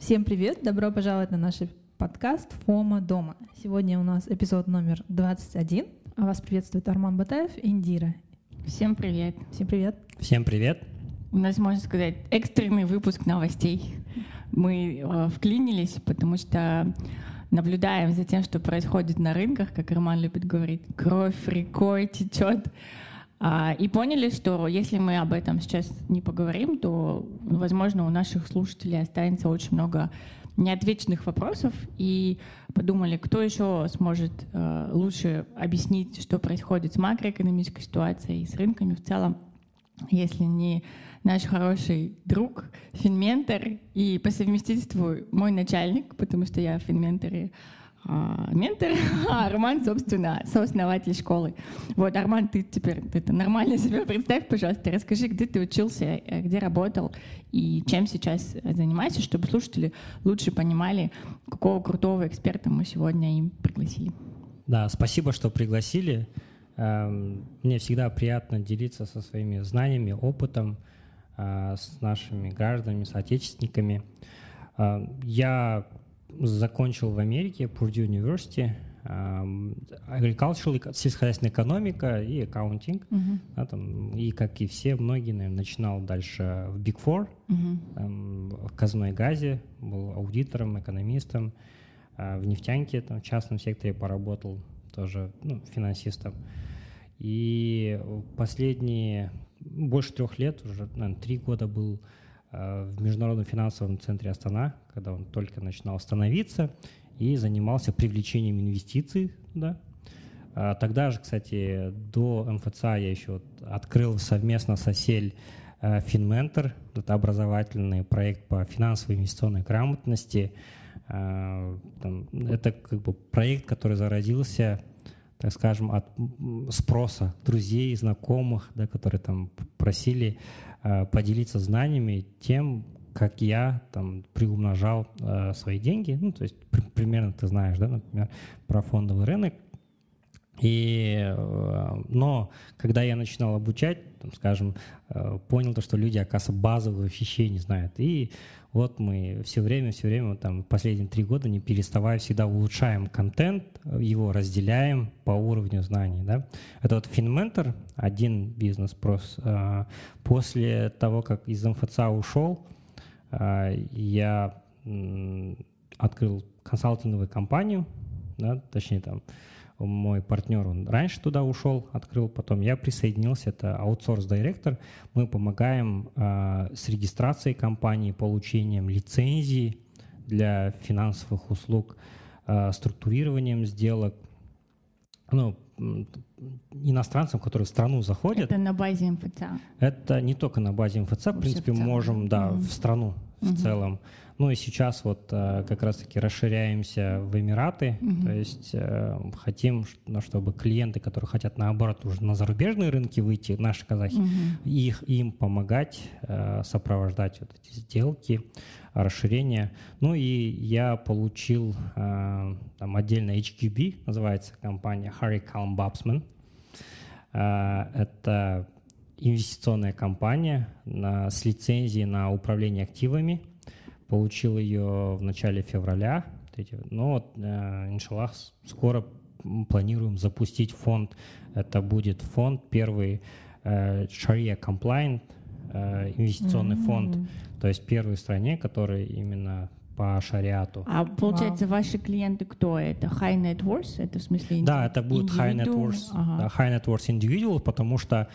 Всем привет! Добро пожаловать на наш подкаст «Фома дома». Сегодня у нас эпизод номер 21. А вас приветствует Арман Батаев и Индира. Всем привет. Всем привет. Всем привет. У нас, можно сказать, экстренный выпуск новостей. Мы э, вклинились, потому что наблюдаем за тем, что происходит на рынках, как Роман любит говорить, кровь рекой течет. А, и поняли, что если мы об этом сейчас не поговорим, то, возможно, у наших слушателей останется очень много неотвеченных вопросов, и подумали, кто еще сможет э, лучше объяснить, что происходит с макроэкономической ситуацией и с рынками в целом, если не наш хороший друг, финментор и по совместительству мой начальник, потому что я в финменторе ментор, а Арман, собственно, сооснователь школы. Вот, Арман, ты теперь это нормально себя представь, пожалуйста, расскажи, где ты учился, э, где работал и чем сейчас занимаешься, чтобы слушатели лучше понимали, какого крутого эксперта мы сегодня им пригласили. Да, спасибо, что пригласили. Эм, мне всегда приятно делиться со своими знаниями, опытом э, с нашими гражданами, соотечественниками. Э, я закончил в Америке Purdue University agricultural, сельскохозяйственная экономика и аккаунтинг. Uh-huh. Да, там, и, как и все, многие, наверное, начинал дальше в Big Four, uh-huh. там, в казной газе, был аудитором, экономистом, а в нефтянке, там, в частном секторе поработал, тоже ну, финансистом. И последние больше трех лет, уже, наверное, три года был в Международном финансовом центре Астана, когда он только начинал становиться, и занимался привлечением инвестиций. Да. А тогда же, кстати, до МФЦА я еще открыл совместно с ОСЕЛЬ э, Финментор, это образовательный проект по финансовой инвестиционной грамотности. Э, это как бы проект, который зародился так скажем, от спроса друзей, знакомых, да, которые там просили э, поделиться знаниями тем, как я там приумножал э, свои деньги. Ну, то есть при, примерно ты знаешь, да, например, про фондовый рынок. И, э, но когда я начинал обучать, там, скажем, э, понял то, что люди, оказывается, базовых вещей не знают. И вот мы все время, все время, там, последние три года, не переставая, всегда улучшаем контент, его разделяем по уровню знаний. Да? Это вот FinMentor, один бизнес прос. Э, после того, как из МФЦ ушел, я открыл консалтинговую компанию, да, точнее там мой партнер, он раньше туда ушел, открыл, потом я присоединился, это аутсорс-директор. Мы помогаем э, с регистрацией компании, получением лицензии для финансовых услуг, э, структурированием сделок, ну, иностранцам, которые в страну заходят. Это на базе МФЦ? Это не только на базе МФЦ, в принципе, можем, да, mm-hmm. в страну в mm-hmm. целом. Ну и сейчас вот э, как раз-таки расширяемся в Эмираты, mm-hmm. то есть э, хотим, ну, чтобы клиенты, которые хотят наоборот уже на зарубежные рынки выйти, наши казахи, mm-hmm. их им помогать, э, сопровождать вот эти сделки, расширение. Ну и я получил там отдельно HQB, называется компания Harry Calm Babsman. Это инвестиционная компания на, с лицензией на управление активами Получил ее в начале февраля. Но э, иншаллах, скоро планируем запустить фонд. Это будет фонд первый э, Sharia Compliant э, инвестиционный mm-hmm. фонд, то есть первый в стране, который именно по шариату. А получается, wow. ваши клиенты кто? Это high net worth? Это в смысле Да, это будет high net worth, ага. да, high net worth individual, потому что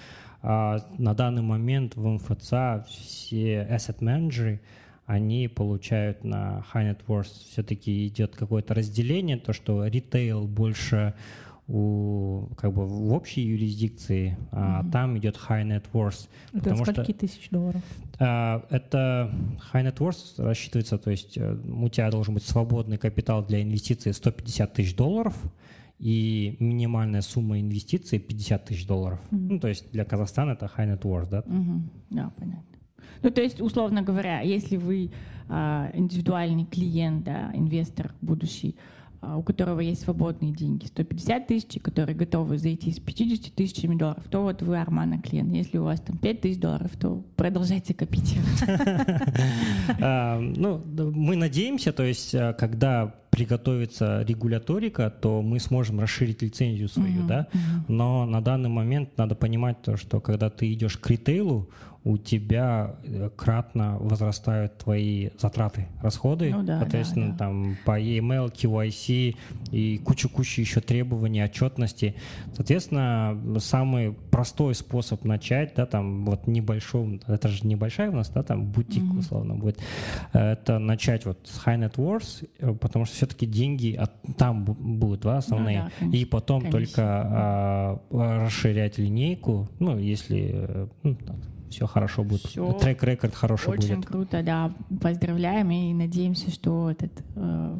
а, на данный момент в МФЦ все asset менеджеры они получают на high net worth все-таки идет какое-то разделение, то, что ритейл больше у, как бы в общей юрисдикции, mm-hmm. а там идет high net worth. Это потому скольки что, тысяч долларов? А, это high net worth рассчитывается, то есть э, у тебя должен быть свободный капитал для инвестиций 150 тысяч долларов, и минимальная сумма инвестиций 50 тысяч долларов. Mm-hmm. Ну, то есть для Казахстана это high net worth, да? Mm-hmm. Да, понятно. Ну, то есть, условно говоря, если вы а, индивидуальный клиент, да, инвестор будущий, а, у которого есть свободные деньги, 150 тысяч, которые готовы зайти с 50 тысячами долларов, то вот вы Армана клиент. Если у вас там 5 тысяч долларов, то продолжайте копить. А, ну, мы надеемся, то есть, когда приготовится регуляторика, то мы сможем расширить лицензию свою, да. Но на данный момент надо понимать то, что когда ты идешь к ритейлу, у тебя э, кратно возрастают твои затраты, расходы, ну, да, соответственно, да, да. там по EML, KYC и кучу-кучу еще требований, отчетности. Соответственно, самый простой способ начать, да, там вот небольшой, это же небольшая у нас, да, там бутик mm-hmm. условно будет, это начать вот с high net worth, э, потому что все-таки деньги от, там будут, да, основные, ну, да, и потом конечно. только а, расширять линейку, ну, если, э, ну, все хорошо будет. Все Трек-рекорд хороший очень будет. Очень круто, да. Поздравляем и надеемся, что этот э,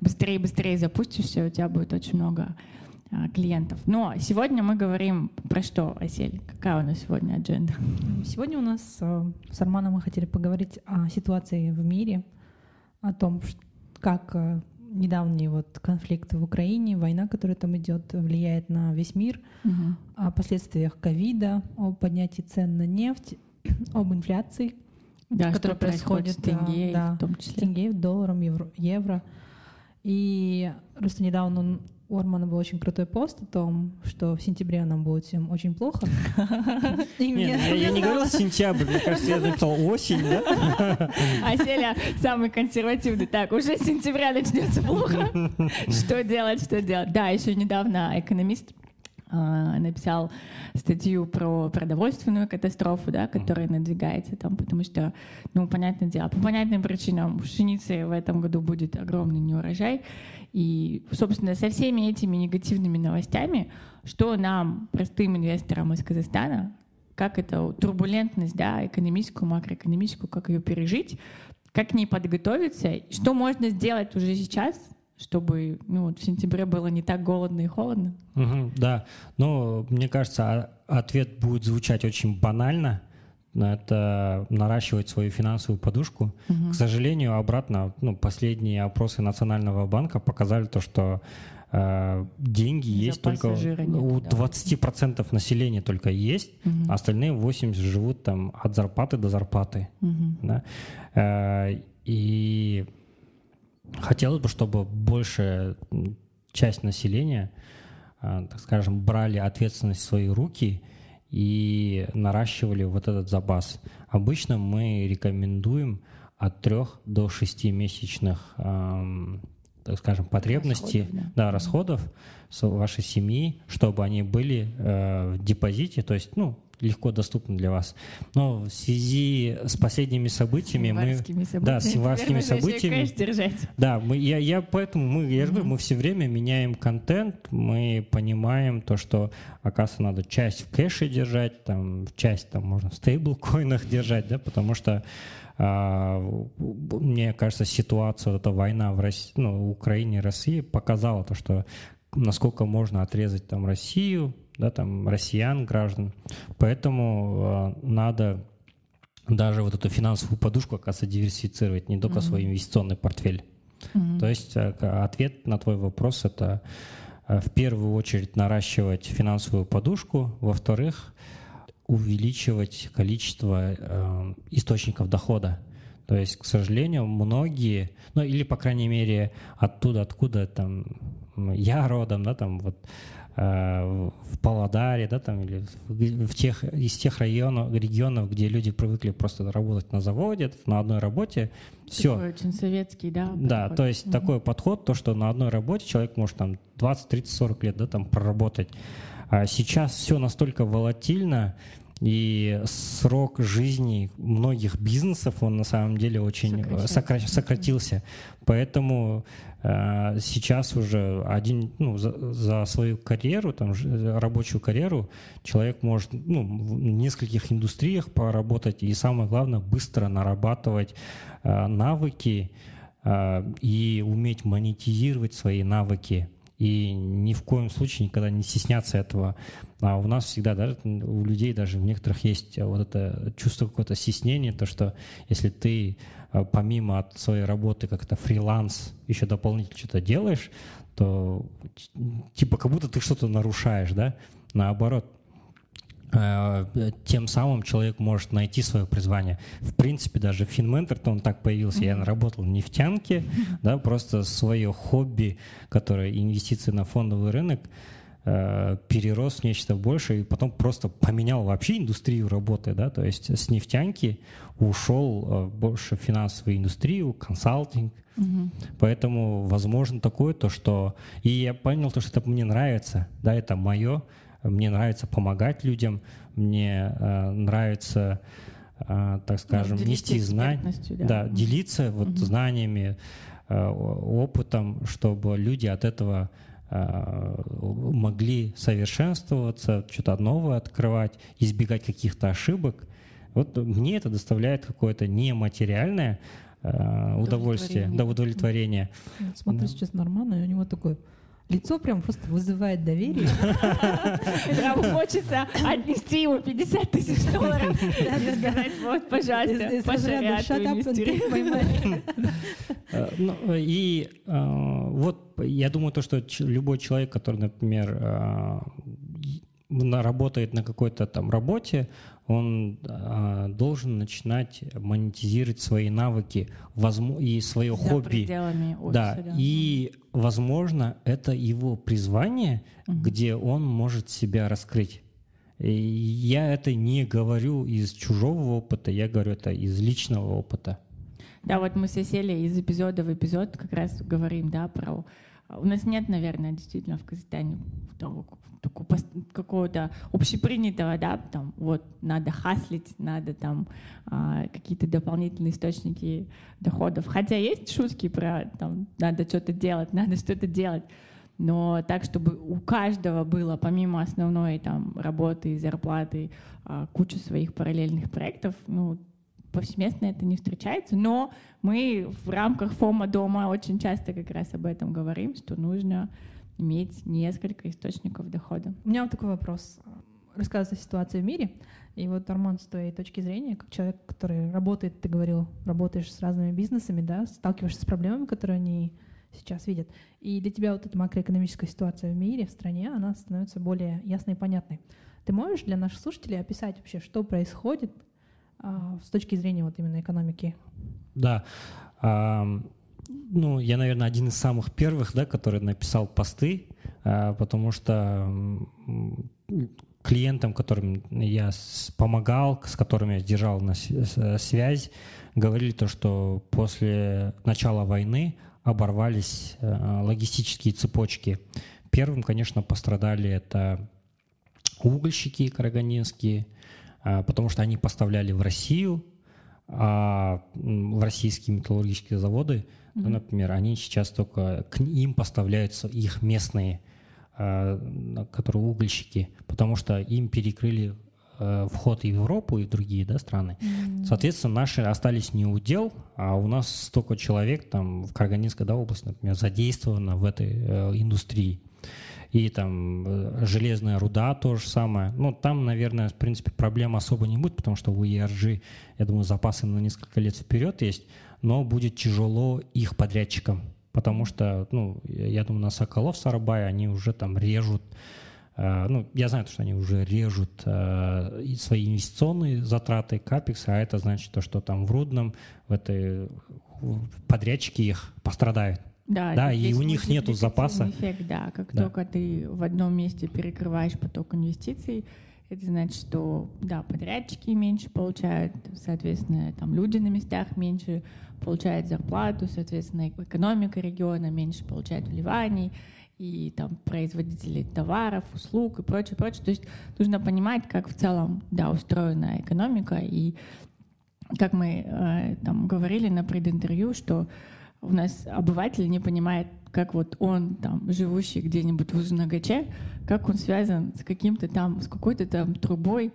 быстрее и быстрее запустишься, у тебя будет очень много э, клиентов. Но сегодня мы говорим про что, Асель? Какая у нас сегодня адженда? Сегодня у нас э, с Арманом мы хотели поговорить о ситуации в мире, о том, как недавний вот конфликт в Украине, война, которая там идет, влияет на весь мир, угу. о последствиях ковида, о поднятии цен на нефть, об инфляции, да, которая происходит с тенге, да, в том числе. С тенге, долларом, евро, евро. И просто недавно у Армана был очень крутой пост о том, что в сентябре нам будет всем очень плохо. Нет, я не говорил сентябрь, мне кажется, я написал осень, да? А Селя самый консервативный. Так, уже с сентября начнется плохо. Что делать, что делать? Да, еще недавно экономист написал статью про продовольственную катастрофу, да, которая надвигается там, потому что, ну, понятное дело, по понятным причинам пшеницы в этом году будет огромный неурожай, и, собственно, со всеми этими негативными новостями, что нам, простым инвесторам из Казахстана, как это турбулентность, да, экономическую, макроэкономическую, как ее пережить, как к ней подготовиться, что можно сделать уже сейчас, чтобы ну, вот в сентябре было не так голодно и холодно? Угу, да, но мне кажется, а, ответ будет звучать очень банально. Это наращивать свою финансовую подушку. Угу. К сожалению, обратно, ну, последние опросы Национального банка показали то, что э, деньги есть только нет, у 20% да. населения только есть, угу. остальные 80 живут там от зарплаты до зарплаты. Угу. Да? Э, и Хотелось бы, чтобы большая часть населения, а, так скажем, брали ответственность в свои руки и наращивали вот этот запас. Обычно мы рекомендуем от трех до шести месячных, так скажем, потребностей, расходов, да. Да, расходов вашей семьи, чтобы они были э, в депозите, то есть, ну, легко доступны для вас. Но в связи с последними событиями мы... событиями. Да, с январскими событиями. Да, мы, я, я поэтому, мы, я же говорю, мы все время меняем контент, мы понимаем то, что, оказывается, надо часть в кэше держать, там, часть там можно в стейблкоинах держать, да, потому что а, мне кажется, ситуация, вот эта война в России, ну, Украине и России показала то, что насколько можно отрезать там Россию, да, там, россиян, граждан. Поэтому э, надо даже вот эту финансовую подушку, оказывается, диверсифицировать, не только mm-hmm. свой инвестиционный портфель. Mm-hmm. То есть э, ответ на твой вопрос это э, в первую очередь наращивать финансовую подушку, во-вторых, увеличивать количество э, источников дохода. То есть, к сожалению, многие, ну или, по крайней мере, оттуда, откуда там я родом, да, там вот в Павлодаре, да, там, или в тех, из тех районов, регионов, где люди привыкли просто работать на заводе, на одной работе, все. Такой очень советский, да? Да, подход. то есть угу. такой подход, то, что на одной работе человек может там 20, 30, 40 лет, да, там проработать. А сейчас все настолько волатильно, и срок жизни многих бизнесов, он на самом деле очень сокра- сократился. Поэтому э, сейчас уже один, ну, за, за свою карьеру, там, рабочую карьеру, человек может ну, в нескольких индустриях поработать и, самое главное, быстро нарабатывать э, навыки э, и уметь монетизировать свои навыки и ни в коем случае никогда не стесняться этого. А у нас всегда, даже у людей даже в некоторых есть вот это чувство какое-то стеснения, то, что если ты э, помимо от своей работы как-то фриланс еще дополнительно что-то делаешь, то типа как будто ты что-то нарушаешь, да? Наоборот, э, тем самым человек может найти свое призвание. В принципе, даже финментор, то он так появился. Я работал в нефтянке, да, просто свое хобби, которое инвестиции на фондовый рынок, Э, перерос в нечто большее и потом просто поменял вообще индустрию работы, да, то есть с нефтянки ушел э, больше в финансовую индустрию, консалтинг, угу. поэтому возможно такое то, что и я понял то, что это мне нравится, да, это мое, мне нравится помогать людям, мне э, нравится э, так скажем, ну, нести знания, да, да делиться вот угу. знаниями, э, опытом, чтобы люди от этого могли совершенствоваться, что-то новое открывать, избегать каких-то ошибок. Вот мне это доставляет какое-то нематериальное э, удовольствие, да, удовлетворение. Смотрю да. сейчас нормально, и у него такой лицо прям просто вызывает доверие. Прям хочется отнести ему 50 тысяч долларов. И сказать, вот, пожалуйста, пошарят э, ну, И э, вот я думаю, то, что любой человек, который, например, э, работает на какой-то там работе, он э, должен начинать монетизировать свои навыки возможно, и свое За хобби. Офиса, да. да. И, возможно, это его призвание, угу. где он может себя раскрыть. И я это не говорю из чужого опыта, я говорю это из личного опыта. Да, вот мы все сели из эпизода в эпизод, как раз говорим, да, про... У нас нет, наверное, действительно в Казахстане того какого-то общепринятого, да, там, вот, надо хаслить, надо там а, какие-то дополнительные источники доходов. Хотя есть шутки про, там, надо что-то делать, надо что-то делать, но так, чтобы у каждого было, помимо основной там работы и зарплаты, а, куча своих параллельных проектов, ну, повсеместно это не встречается, но мы в рамках ФОМа дома очень часто как раз об этом говорим, что нужно иметь несколько источников дохода. У меня вот такой вопрос. Рассказывать о ситуации в мире. И вот, Арман, с твоей точки зрения, как человек, который работает, ты говорил, работаешь с разными бизнесами, да, сталкиваешься с проблемами, которые они сейчас видят. И для тебя вот эта макроэкономическая ситуация в мире, в стране, она становится более ясной и понятной. Ты можешь для наших слушателей описать вообще, что происходит с точки зрения вот именно экономики? Да ну, я, наверное, один из самых первых, да, который написал посты, а, потому что клиентам, которым я помогал, с которыми я держал на связь, говорили то, что после начала войны оборвались а, логистические цепочки. Первым, конечно, пострадали это угольщики караганинские, а, потому что они поставляли в Россию, а в российские металлургические заводы Mm-hmm. Ну, например, они сейчас только к им поставляются их местные, а, которые угольщики, потому что им перекрыли э, вход и в Европу, и в другие да, страны. Mm-hmm. Соответственно, наши остались не удел, а у нас столько человек там в Карганинской да, области, например, задействовано в этой э, индустрии. И там э, железная руда то же самое. Ну, там, наверное, в принципе, проблем особо не будет, потому что у ERG, я думаю, запасы на несколько лет вперед есть но будет тяжело их подрядчикам, потому что, ну, я думаю, на Соколов, Сарабай они уже там режут, э, ну, я знаю, что они уже режут э, свои инвестиционные затраты, капекс, а это значит то, что там в Рудном в этой подрядчики их пострадают. Да, да и у них нету запаса. Эффект, да, как да. только ты в одном месте перекрываешь поток инвестиций, это значит, что, да, подрядчики меньше получают, соответственно, там люди на местах меньше получают зарплату, соответственно, экономика региона меньше получает вливаний, и там производители товаров, услуг и прочее, прочее. То есть нужно понимать, как в целом, да, устроена экономика, и как мы э, там говорили на прединтервью, что у нас обыватель не понимает, как вот он, там, живущий где-нибудь в Узнагаче, как он связан с каким-то там, с какой-то там трубой.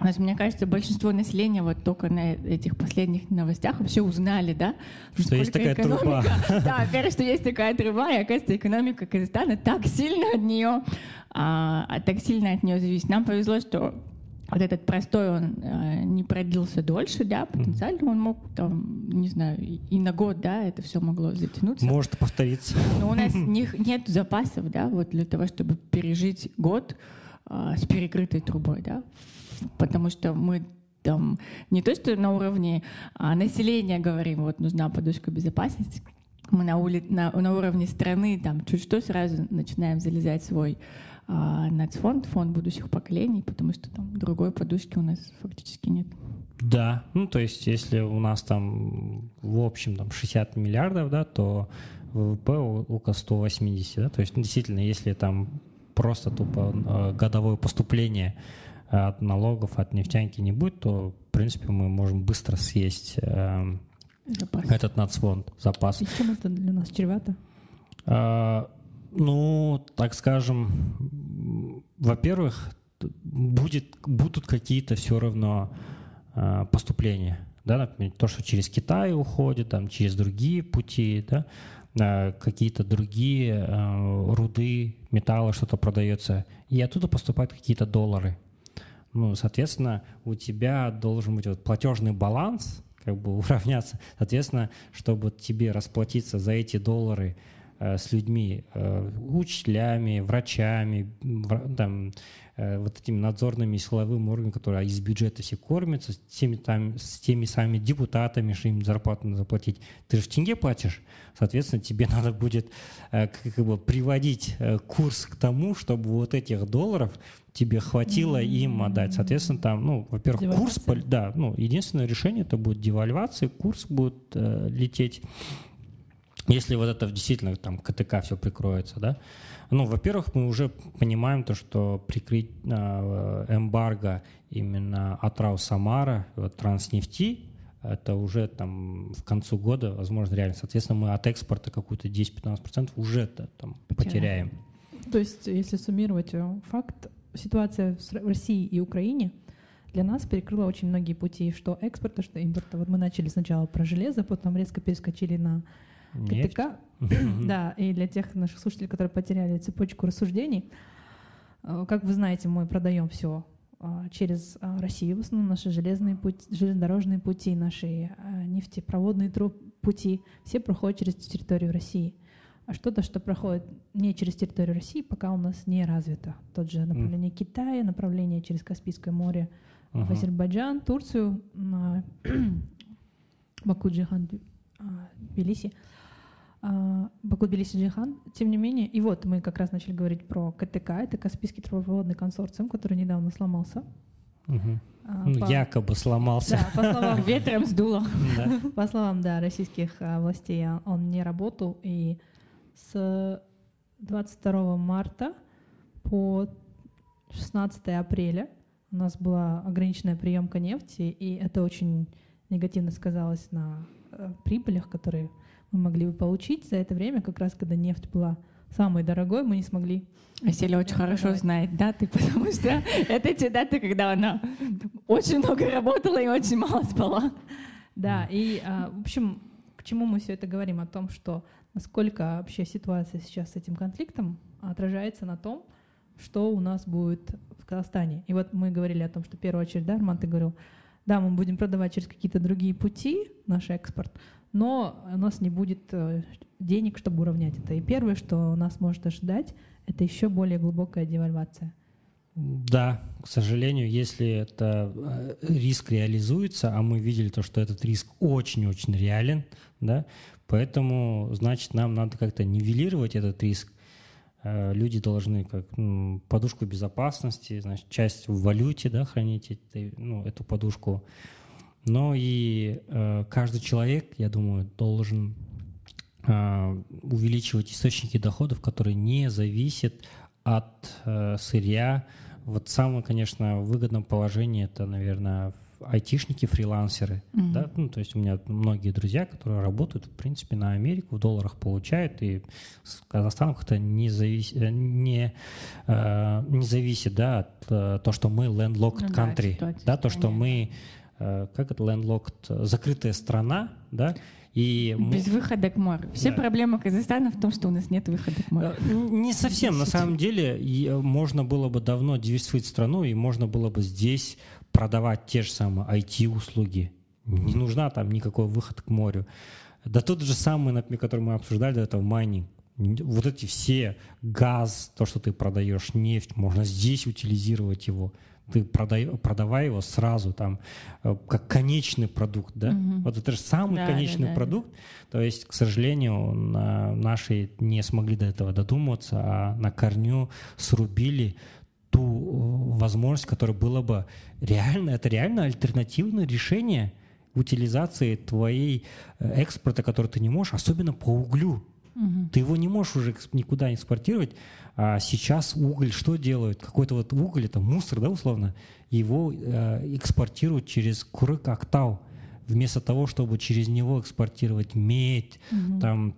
У нас, мне кажется, большинство населения вот только на этих последних новостях вообще узнали, да, что есть такая труба. Да, во-первых, что есть такая труба, и оказывается, экономика Казахстана так сильно от нее, а, так сильно от нее зависит. Нам повезло, что вот этот простой, он э, не продлился дольше, да, потенциально он мог, там, не знаю, и на год, да, это все могло затянуться. Может повториться. Но у нас не, нет запасов, да, вот для того, чтобы пережить год э, с перекрытой трубой, да, потому что мы там не то, что на уровне а, населения говорим, вот нужна подушка безопасности, мы на, ули, на, на уровне страны там чуть что сразу начинаем залезать свой а, нацфонд, фонд будущих поколений, потому что там другой подушки у нас фактически нет. Да, ну то есть если у нас там в общем там 60 миллиардов, да, то ВВП около 180, да, то есть действительно, если там просто тупо э, годовое поступление от налогов, от нефтянки не будет, то, в принципе, мы можем быстро съесть э, запас. этот нацфонд, запас. И чем это для нас чревато? Ну, так скажем, во-первых, будет, будут какие-то все равно э, поступления. Да, например, то, что через Китай уходит, там, через другие пути, да, э, какие-то другие э, руды, металлы, что-то продается, и оттуда поступают какие-то доллары. Ну, соответственно, у тебя должен быть вот платежный баланс, как бы уравняться. Соответственно, чтобы тебе расплатиться за эти доллары с людьми, э, учителями, врачами, в, там, э, вот этими надзорными силовыми органами, которые из бюджета все кормятся, с теми, там, с теми самыми депутатами, что им зарплату надо заплатить. Ты же в тенге платишь, соответственно, тебе надо будет э, как бы приводить э, курс к тому, чтобы вот этих долларов тебе хватило mm-hmm. им отдать. Соответственно, там, ну, во-первых, курс, да, ну, единственное решение это будет девальвация, курс будет э, лететь. Если вот это действительно там КТК все прикроется, да, ну, во-первых, мы уже понимаем то, что прикрыть э, эмбарго именно от Рау Самара, вот, Транснефти, это уже там в концу года, возможно, реально. Соответственно, мы от экспорта какую-то 10-15% уже там потеряем. То есть, если суммировать э, факт, ситуация в России и Украине для нас перекрыла очень многие пути, что экспорта, что импорта. Вот мы начали сначала про железо, потом резко перескочили на КТК. Да, и для тех наших слушателей, которые потеряли цепочку рассуждений, э, как вы знаете, мы продаем все а, через а, Россию, в основном наши железные пути, железнодорожные пути, наши а, нефтепроводные пути, все проходят через территорию России а что-то, что проходит не через территорию России, пока у нас не развито. Тот же направление mm. Китая, направление через Каспийское море uh-huh. в Азербайджан, Турцию, Баку, Джихан, а, Тбилиси. А, Баку, Тбилиси, Джихан. Тем не менее, и вот мы как раз начали говорить про КТК, это Каспийский трубопроводный консорциум, который недавно сломался. Угу. А, ну, по... Якобы сломался. Да, по словам ветром сдуло. По словам, да, российских властей, он не работал, и с 22 марта по 16 апреля у нас была ограниченная приемка нефти, и это очень негативно сказалось на э, прибылях, которые мы могли бы получить за это время, как раз когда нефть была самой дорогой, мы не смогли. Василий очень хорошо знает даты, потому что это те даты, когда она очень много работала и очень мало спала. Да, и, а, в общем, к чему мы все это говорим? О том, что насколько вообще ситуация сейчас с этим конфликтом отражается на том, что у нас будет в Казахстане. И вот мы говорили о том, что в первую очередь, да, Арман, ты говорил, да, мы будем продавать через какие-то другие пути наш экспорт, но у нас не будет э, денег, чтобы уравнять это. И первое, что нас может ожидать, это еще более глубокая девальвация. Да, к сожалению, если это э, риск реализуется, а мы видели то, что этот риск очень-очень реален, да, Поэтому, значит, нам надо как-то нивелировать этот риск. Э, люди должны как ну, подушку безопасности, значит, часть в валюте да, хранить ну, эту подушку. Но и э, каждый человек, я думаю, должен э, увеличивать источники доходов, которые не зависят от э, сырья. Вот самое, конечно, выгодное положение это, наверное, айтишники, фрилансеры, mm-hmm. да, ну, то есть у меня многие друзья, которые работают, в принципе, на Америку, в долларах получают, и с Казахстаном как-то не, завис... Э, не, э, не зависит, да, от э, то, что мы landlocked ну, country, да, да, то, что мы, э, как это landlocked, закрытая страна, да, И Без выхода к морю. Все Да. проблемы Казахстана в том, что у нас нет выхода к морю. Э, Не совсем. На самом деле э, можно было бы давно диверсифицировать страну, и можно было бы здесь продавать те же самые IT-услуги. Не нужна там никакой выход к морю. Да тот же самый, например, который мы обсуждали до этого, майнинг. Вот эти все газ, то, что ты продаешь, нефть, можно здесь утилизировать его. Ты продай, продавай его сразу там э, как конечный продукт, да? Мгм. Вот это же самый Да, да, конечный да, да. продукт. То есть, к сожалению, на- наши не смогли до этого додуматься, а на корню срубили ту э, возможность, которая была бы реально, это реально альтернативное решение утилизации твоей э, экспорта, который ты не можешь, особенно по углю. Мгм. Ты его не можешь уже никуда экспортировать. А сейчас уголь что делают? Какой-то вот уголь, это мусор, да, условно, его э, экспортируют через Курык Актау, вместо того, чтобы через него экспортировать медь, Мгм. там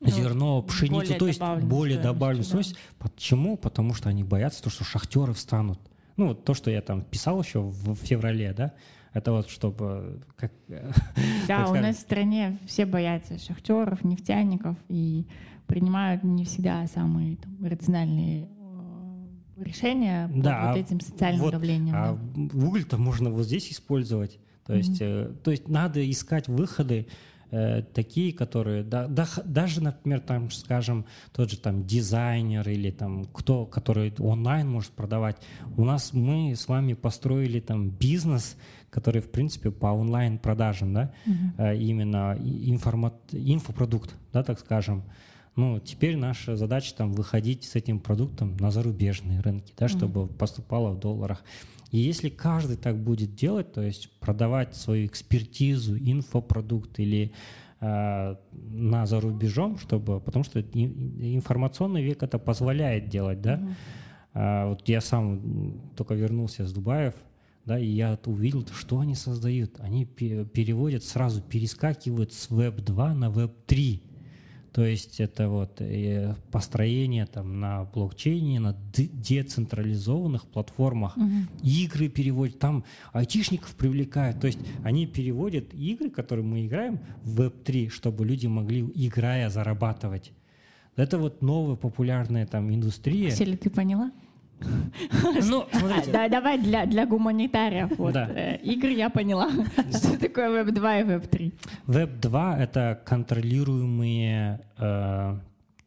Ну, зерно, пшеницу, более то есть добавленную более стоимость, добавленную да. стоимость. Почему? Потому что они боятся то, что шахтеры встанут. Ну, вот то, что я там писал еще в в феврале, да, это вот чтобы как Да, у нас в стране все боятся шахтеров, нефтяников и принимают не всегда самые там, рациональные э, решения под Да, вот а этим социальным вот, давлением. А да. уголь-то можно вот здесь использовать. То есть, э, то есть надо искать выходы э, такие, которые да, да даже, например, там, скажем, тот же там дизайнер или там кто, который онлайн может продавать. У нас мы с вами построили там бизнес, который в принципе по онлайн продажам, да, Мгм. э, именно информат, инфопродукт, да, так скажем. Ну, теперь наша задача там выходить с этим продуктом на зарубежные рынки, да, чтобы поступало в долларах. И если каждый так будет делать, то есть продавать свою экспертизу, инфопродукт или э, на за рубежом, чтобы, потому что информационный век это позволяет делать, да. Мгм. А, вот я сам только вернулся с Дубаев, да, и я увидел, что они создают. Они пе- переводят, сразу перескакивают с Web 2 на Web 3. То есть это вот э, построение там на блокчейне, на децентрализованных платформах. Мгм. Игры переводят, там айтишников привлекают. То есть они переводят игры, которые мы играем, в Web 3, чтобы люди могли, играя, зарабатывать. Это вот новая популярная там индустрия. Ксения, ты поняла? Ну, А, смотрите, да, давай для, для гуманитариев. Вот, Да. э, игры я поняла. Что такое Web 2 и Web 3? Web 2 — это контролируемые, э,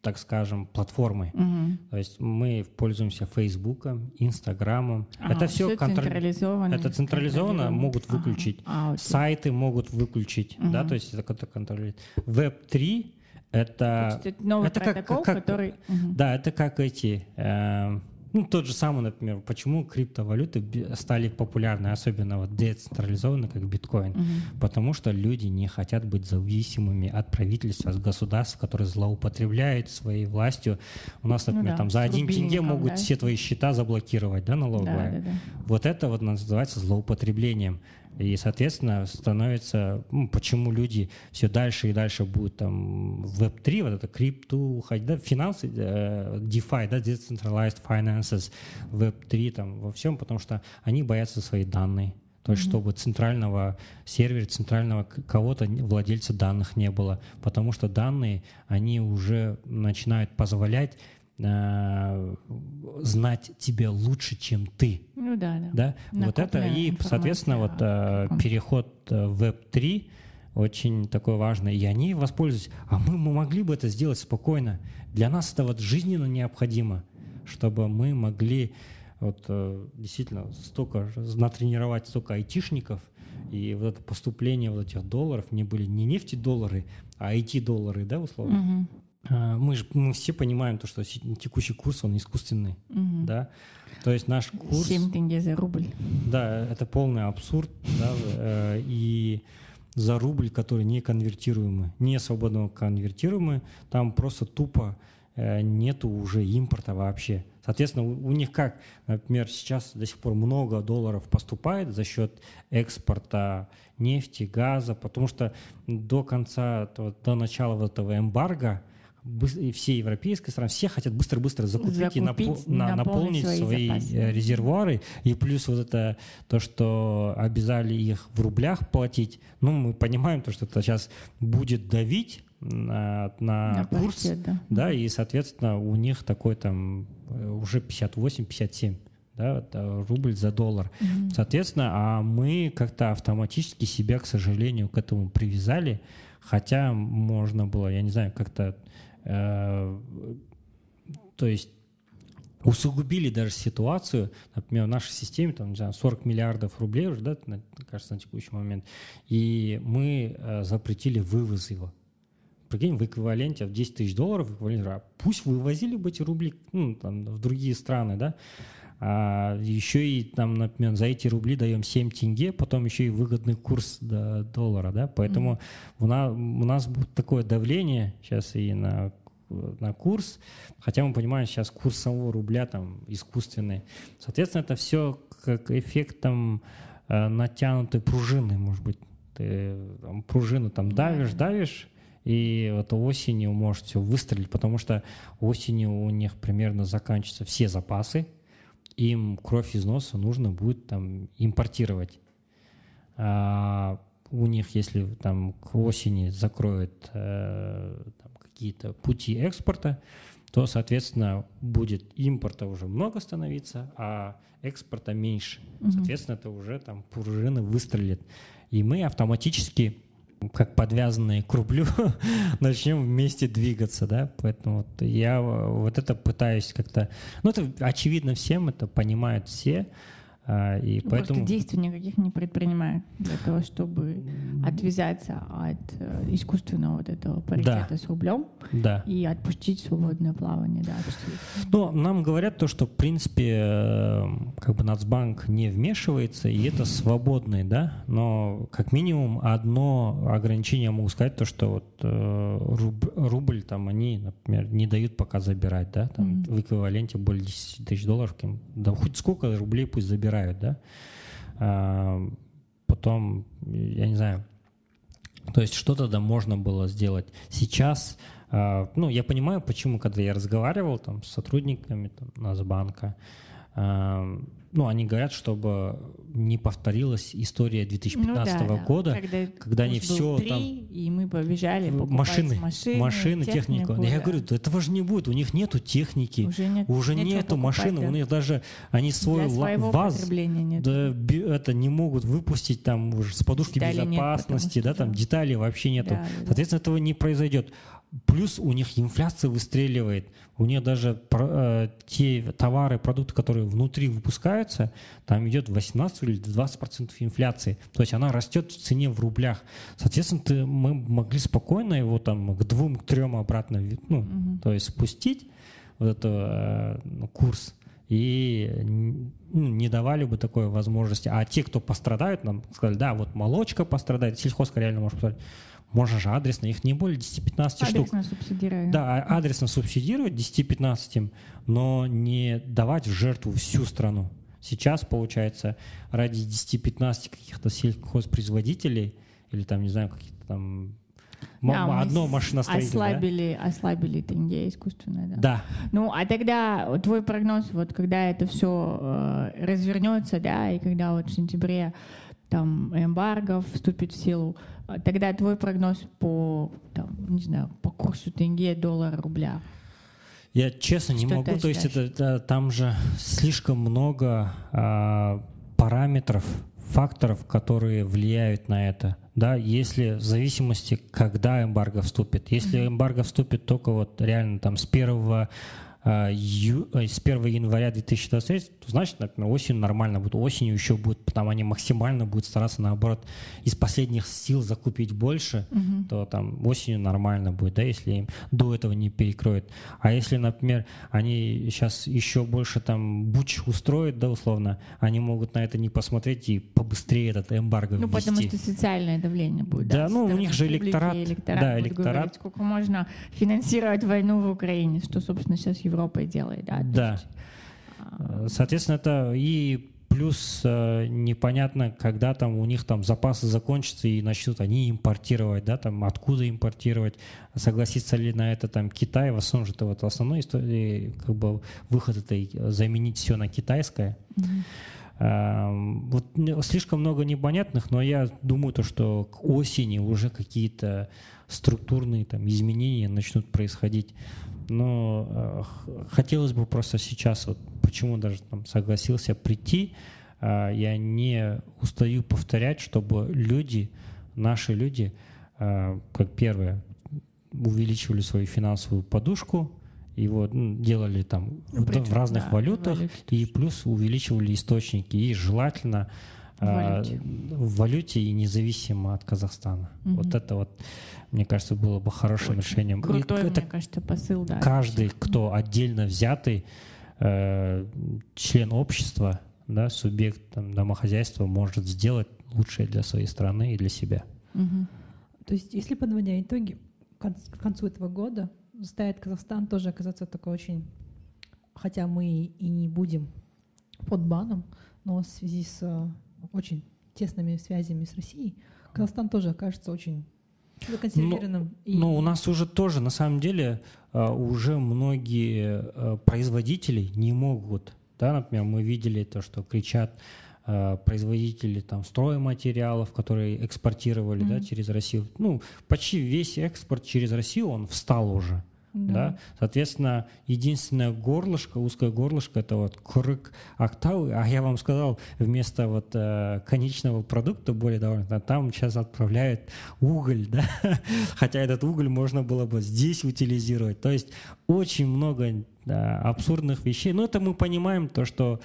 так скажем, платформы. То есть мы пользуемся Фейсбуком, Инстаграмом. это все централизованно. это централизованно, могут Ага. выключить. А, окей. Сайты могут выключить, да, Мгм. то есть это как-то контролирует. Web 3 — это... Это новый это как- протокол, как- который... Мгм. Да, это как эти... э, ну, тот же самый, например, почему криптовалюты стали популярны, особенно вот децентрализованные, как биткоин. Мгм. Потому что люди не хотят быть зависимыми от правительства, от государств, которые злоупотребляют своей властью. У нас, Ну например, да, там за один тенге могут да. все твои счета заблокировать, да, Да, налоговая. да, да. Вот это вот называется злоупотреблением. И, соответственно, становится, ну, почему люди все дальше и дальше будут там в Web3, вот это крипту уходить, да, финансы, э, DeFi, да, Decentralized Finances, Web3 там во всем, потому что они боятся свои данные. То есть, чтобы центрального сервера, центрального кого-то, владельца данных не было. Потому что данные, они уже начинают позволять э, знать тебя лучше, чем ты. Ну да, да. Да? Вот это и, соответственно, вот э, переход в Web3 очень такой важный. И они воспользуются. А мы, мы могли бы это сделать спокойно. Для нас это вот жизненно необходимо, чтобы мы могли вот э, действительно столько натренировать столько айтишников, и вот это поступление вот этих долларов не были не нефти-доллары, а IT-доллары, да, условно. Мгм. А, Мы же мы все понимаем то, что текущий курс, он искусственный, Мгм. да. То есть наш курс... 7 тенге за рубль. Да, это полный абсурд, да, э, и за рубль, который не конвертируемый, не свободно конвертируемый, там просто тупо э, нету уже импорта вообще. Соответственно, у, них как, например, сейчас до сих пор много долларов поступает за счет экспорта нефти, газа, потому что до конца, до начала вот этого эмбарго все европейские страны, все хотят быстро-быстро закупить, закупить и напо- на, наполнить свои, свои. Э, резервуары. И плюс вот это, то, что обязали их в рублях платить, ну, мы понимаем, то, что это сейчас будет давить на, на, на курс, пакет, да. да, и, соответственно, у них такой там э, уже 58-57 да, рубль за доллар. Mm-hmm. Соответственно, а мы как-то автоматически себя, к сожалению, к этому привязали, хотя можно было, я не знаю, как-то то есть усугубили даже ситуацию, например, в нашей системе, там, не знаю, 40 миллиардов рублей уже, да, кажется, на текущий момент, и мы э, запретили вывоз его. Прикинь, в эквиваленте в 10 тысяч долларов, эквивалент, а пусть вывозили бы эти рубли ну, там, в другие страны, да, а еще и там, например, за эти рубли даем 7 тенге, потом еще и выгодный курс до доллара, да, поэтому mm-hmm. у, нас, у нас будет такое давление сейчас и на на курс, хотя мы понимаем, сейчас курс самого рубля там искусственный. Соответственно, это все как эффект там э, натянутой пружины, может быть. Ты там, пружину там давишь, давишь, и вот осенью может все выстрелить, потому что осенью у них примерно заканчиваются все запасы, им кровь из носа нужно будет там импортировать. А у них, если там к осени закроют э, какие-то пути экспорта, то, соответственно, будет импорта уже много становиться, а экспорта меньше. Угу. Соответственно, это уже там пружины выстрелит. И мы автоматически как подвязанные к рублю, начнем вместе двигаться, да, поэтому вот я вот это пытаюсь как-то, ну это очевидно всем, это понимают все, и ну, поэтому... Просто действий никаких не предпринимают для того, чтобы отвязаться от э, искусственного вот этого паритета да. с рублем да. и отпустить свободное плавание. Да, ну, нам говорят то, что в принципе э, как бы Нацбанк не вмешивается, и это свободный, да, но как минимум одно ограничение я могу сказать, то, что вот э, рубль, рубль там они, например, не дают пока забирать, да, там mm-hmm. в эквиваленте более 10 тысяч долларов, да хоть сколько рублей пусть забирают, забирают, да. А, потом, я не знаю, то есть что тогда можно было сделать? Сейчас, а, ну, я понимаю, почему, когда я разговаривал там с сотрудниками там, Нацбанка, а, ну, они говорят, чтобы не повторилась история 2015 ну, да, года, да. когда, когда они все 3, там... И мы побежали машины, машины, машины технику. технику. Я говорю, этого же не будет, у них нету техники, уже, нет, уже нету машин, да. у них даже они свой ВАЗ да, это не могут выпустить там уже с подушки деталей безопасности, нет, да, там деталей вообще нету. Да, Соответственно, да. этого не произойдет. Плюс у них инфляция выстреливает. У них даже э, те товары, продукты, которые внутри выпускаются, там идет 18 или 20 процентов инфляции. То есть она растет в цене в рублях. Соответственно, ты, мы могли спокойно его там к двум, к трем обратно, ну, угу. то есть спустить вот этот э, курс и ну, не давали бы такой возможности. А те, кто пострадают, нам сказали, да, вот молочка пострадает, сельхозка реально может пострадать. Можно же адресно, их не более 10-15 штук. Адресно субсидировать. Да, а адресно субсидировать 10-15, но не давать в жертву всю страну. Сейчас, получается, ради 10-15 каких-то сельхозпроизводителей или там, не знаю, каких-то там да, одно машиностроение. Ослабили, да? ослабили тенге искусственное, да. Да. Ну, а тогда твой прогноз, вот когда это все э, развернется, да, и когда вот в сентябре там, эмбарго вступит в силу, а, тогда твой прогноз по, там, не знаю, по курсу тенге, доллара, рубля? Я честно Что не могу, то есть это, это там же слишком много а, параметров, факторов, которые влияют на это. Да, если в зависимости, когда эмбарго вступит. Если эмбарго вступит только вот реально там с первого. А, э, с 1 января 2023, то значит, например, осенью нормально будет. Осенью еще будет, потому они максимально будут стараться, наоборот, из последних сил закупить больше, угу. то там осенью нормально будет, да, если им до этого не перекроют. А если, например, они сейчас еще больше там буч устроят, да, условно, они могут на это не посмотреть и побыстрее этот эмбарго ввести. Ну, потому что социальное давление будет. Да, да ну, у них же электорат. электорат да, электорат. Говорить, сколько можно финансировать войну в Украине, что, собственно, сейчас Европой делает. Да. да. Есть, а, Соответственно, это и плюс э, непонятно, когда там у них там запасы закончатся и начнут они импортировать, да, там откуда импортировать, согласится ли на это там Китай, в основном же это вот основной истории, как бы выход это заменить все на китайское. Mm-hmm. Вот слишком много непонятных, но я думаю, то, что к осени уже какие-то структурные там, изменения начнут происходить. Но э, хотелось бы просто сейчас, вот почему даже там согласился прийти, э, я не устаю повторять, чтобы люди, наши люди, э, как первое, увеличивали свою финансовую подушку, его ну, делали там Причем, в разных да, валютах валюте и плюс увеличивали источники. И желательно в валюте, а, в валюте и независимо от Казахстана. Угу. Вот это вот, мне кажется, было бы хорошим Очень решением. Крутой, и это мне кажется, посыл, да. Каждый, кто отдельно взятый э, член общества, да, субъект там, домохозяйства может сделать лучшее для своей страны и для себя. Угу. То есть, если подводя итоги, к концу этого года заставит Казахстан тоже оказаться такой очень, хотя мы и не будем под баном, но в связи с э, очень тесными связями с Россией, Казахстан тоже окажется очень законсервированным. Ну, и... ну, у нас уже тоже, на самом деле, э, уже многие э, производители не могут, да, например, мы видели то, что кричат производители там стройматериалов, которые экспортировали, mm-hmm. да, через Россию. Ну, почти весь экспорт через Россию он встал уже. Да. да. Соответственно, единственное горлышко, узкое горлышко, это вот крык октавы. А я вам сказал, вместо вот э, конечного продукта более довольно, там сейчас отправляют уголь, да. Хотя этот уголь можно было бы здесь утилизировать. То есть очень много да, абсурдных вещей. Но это мы понимаем то, что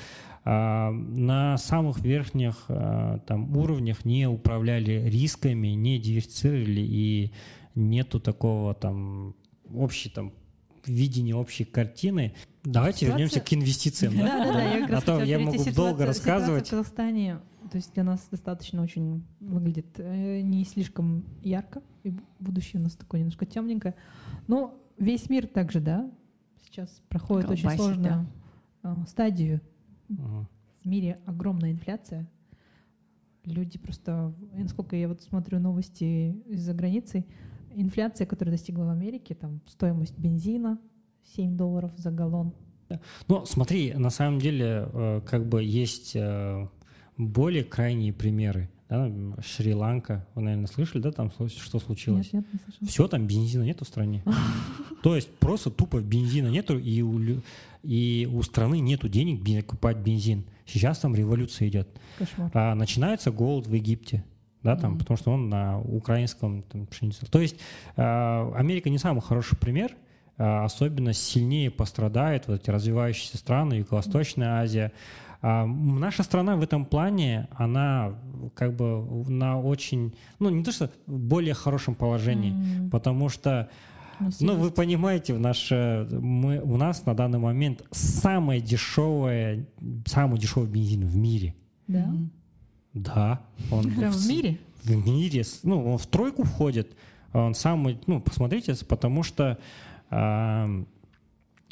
э, на самых верхних э, там уровнях не управляли рисками, не диверсифицировали и нету такого там общий там видение общей картины. Давайте ситуация... вернемся к инвестициям. Да, да, да. Я а то я могу долго рассказывать. в Казахстане, то есть для нас достаточно очень выглядит э, не слишком ярко, и будущее у нас такое немножко темненькое. Но весь мир также, да, сейчас проходит очень сложную а, стадию. В мире огромная инфляция. Люди просто, насколько я вот смотрю новости из-за границы, инфляция, которая достигла в Америке, там стоимость бензина 7 долларов за галлон. Ну, смотри, на самом деле, э, как бы есть э, более крайние примеры. Да, Шри-Ланка, вы, наверное, слышали, да, там что случилось? Нет, нет, не слышал. Все, там бензина нету в стране. То есть просто тупо бензина нету, и у, и у страны нету денег покупать бензин. Сейчас там революция идет. Кошмар. А начинается голод в Египте да, там, mm-hmm. потому что он на украинском там, пшенице. То есть э, Америка не самый хороший пример, э, особенно сильнее пострадает вот эти развивающиеся страны, Юго-Восточная Азия. А наша страна в этом плане, она как бы на очень, ну не то что в более хорошем положении, mm-hmm. потому что ну, ну вы понимаете, в наш, мы, у нас на данный момент самое дешевое, самый дешевый бензин в мире. Да. Да. Он Прям в, в мире? В мире. Ну, он в тройку входит. Он самый, ну, посмотрите, потому что э,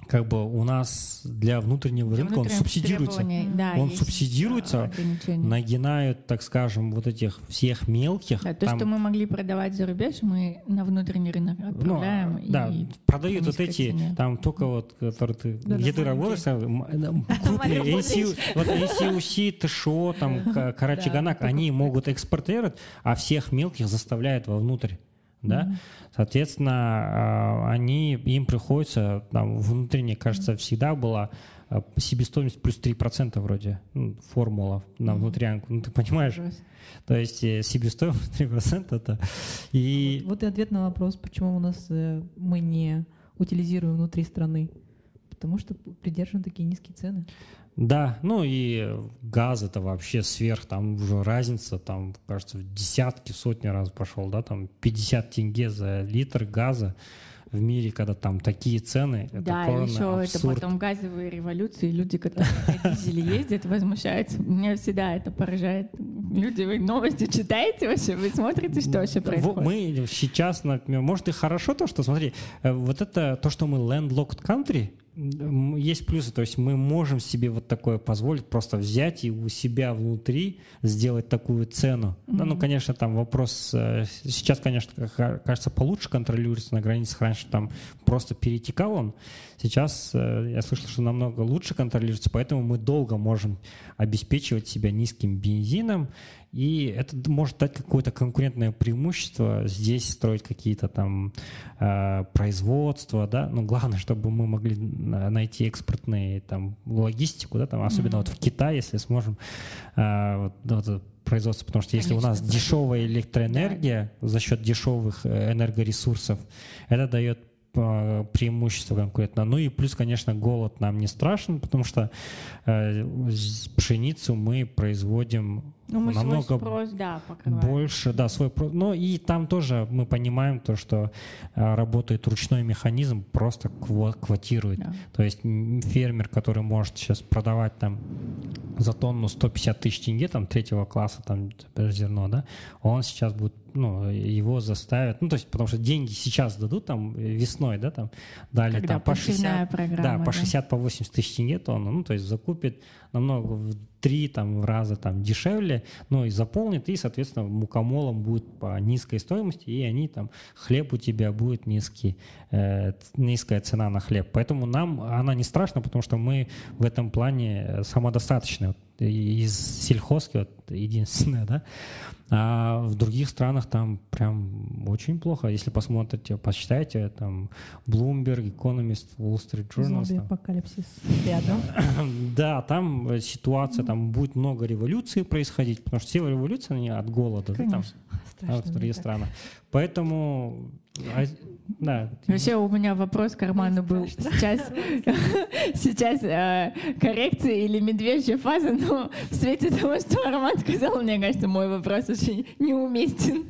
как бы у нас для внутреннего для рынка он субсидируется. Да, он субсидируется, нагинают, так скажем, вот этих всех мелких. Да, то, там, что мы могли продавать за рубеж, мы на внутренний рынок ну, отправляем. Ну, да, продают вот эти, цене. там только вот, которые ты, да, где ты работаешь, крупные ACU, вот ACUC, ТШО, там, Карачаганак, они могут экспортировать, а всех мелких заставляют вовнутрь да, mm-hmm. соответственно, а, они, им приходится, там, внутренне, кажется, всегда была а, себестоимость плюс 3% вроде, ну, формула на mm-hmm. внутрянку, ну, ты понимаешь? Ужас. То есть э, себестоимость 3% это... И... Вот, вот и ответ на вопрос, почему у нас э, мы не утилизируем внутри страны. Потому что придерживаем такие низкие цены. Да, ну и газ это вообще сверх, там уже разница, там, кажется, в десятки, сотни раз пошел, да, там 50 тенге за литр газа в мире, когда там такие цены, это Да, еще абсурд. это потом газовые революции, люди, которые на дизеле ездят, возмущаются. Меня всегда это поражает. Люди, вы новости читаете вообще? Вы смотрите, что вообще происходит? Мы сейчас, например, может и хорошо то, что, смотри, э, вот это то, что мы landlocked country, есть плюсы, то есть мы можем себе вот такое позволить, просто взять и у себя внутри сделать такую цену. Mm-hmm. Да, ну, конечно, там вопрос, э, сейчас, конечно, кажется, получше контролируется на границах, раньше там просто перетекал он, сейчас э, я слышал, что намного лучше контролируется, поэтому мы долго можем обеспечивать себя низким бензином и это может дать какое-то конкурентное преимущество, здесь строить какие-то там э, производства, да, но главное, чтобы мы могли найти экспортные там логистику, да, там, особенно mm-hmm. вот в Китае, если сможем э, вот, вот, производство, потому что если Конечно, у нас дешевая электроэнергия да. за счет дешевых э, энергоресурсов, это дает преимущество конкурентно. Ну и плюс, конечно, голод нам не страшен, потому что э, пшеницу мы производим ну, мы намного свой спрос, да, больше, да, свой Но и там тоже мы понимаем то, что э, работает ручной механизм, просто квотирует. Да. То есть фермер, который может сейчас продавать там за тонну 150 тысяч тенге, там третьего класса там зерно, да, он сейчас будет ну, его заставят, ну, то есть, потому что деньги сейчас дадут, там, весной, да, там, дали Когда там по 60, да, по 60, по 80 тысяч тенге тонну, ну, то есть закупит намного в три там раза там дешевле, но и заполнит, и, соответственно, мукомолом будет по низкой стоимости, и они там, хлеб у тебя будет низкий, э, низкая цена на хлеб. Поэтому нам она не страшна, потому что мы в этом плане самодостаточны. Из сельхозки, вот, единственное, да, а в других странах там прям очень плохо. Если посмотрите, посчитайте, там Bloomberg, Economist, Wall Street Journal. Зомби апокалипсис рядом. Да, там ситуация, там будет много революций происходить, потому что все революции, они от голода. Да, там, в других странах. Поэтому а, да. Вообще у меня вопрос к Арману был сейчас, сейчас э, коррекция или медвежья фаза, но в свете того, что Арман сказал, мне кажется, мой вопрос очень неуместен.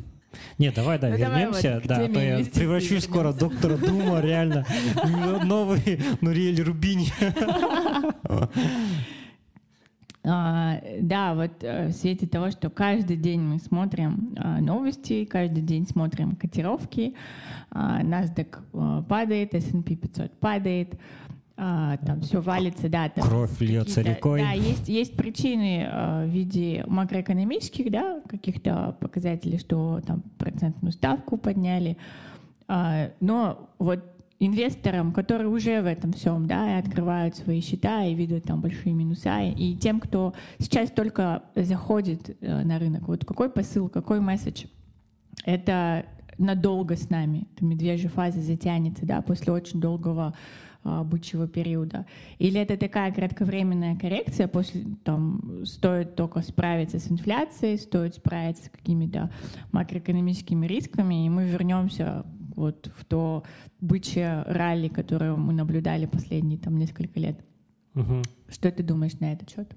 Нет, давай, да, ну, вернемся. Вот, да, а то я превращусь скоро в доктора Дума, реально. Новый Нуриэль Рубини. А, да, вот э, в свете того, что каждый день мы смотрим а, новости, каждый день смотрим котировки, а, NASDAQ а, падает, S&P 500 падает, а, там все валится, да. Там Кровь льется рекой. Да, есть, есть причины а, в виде макроэкономических, да, каких-то показателей, что там процентную ставку подняли, а, но вот инвесторам, которые уже в этом всем, да, и открывают свои счета и видят там большие минуса, и тем, кто сейчас только заходит э, на рынок, вот какой посыл, какой месседж? Это надолго с нами, эта медвежья фаза затянется, да, после очень долгого а, бычьего периода. Или это такая кратковременная коррекция, после там стоит только справиться с инфляцией, стоит справиться с какими-то макроэкономическими рисками, и мы вернемся вот в то бычье ралли, которое мы наблюдали последние там несколько лет. Угу. Что ты думаешь на этот счет?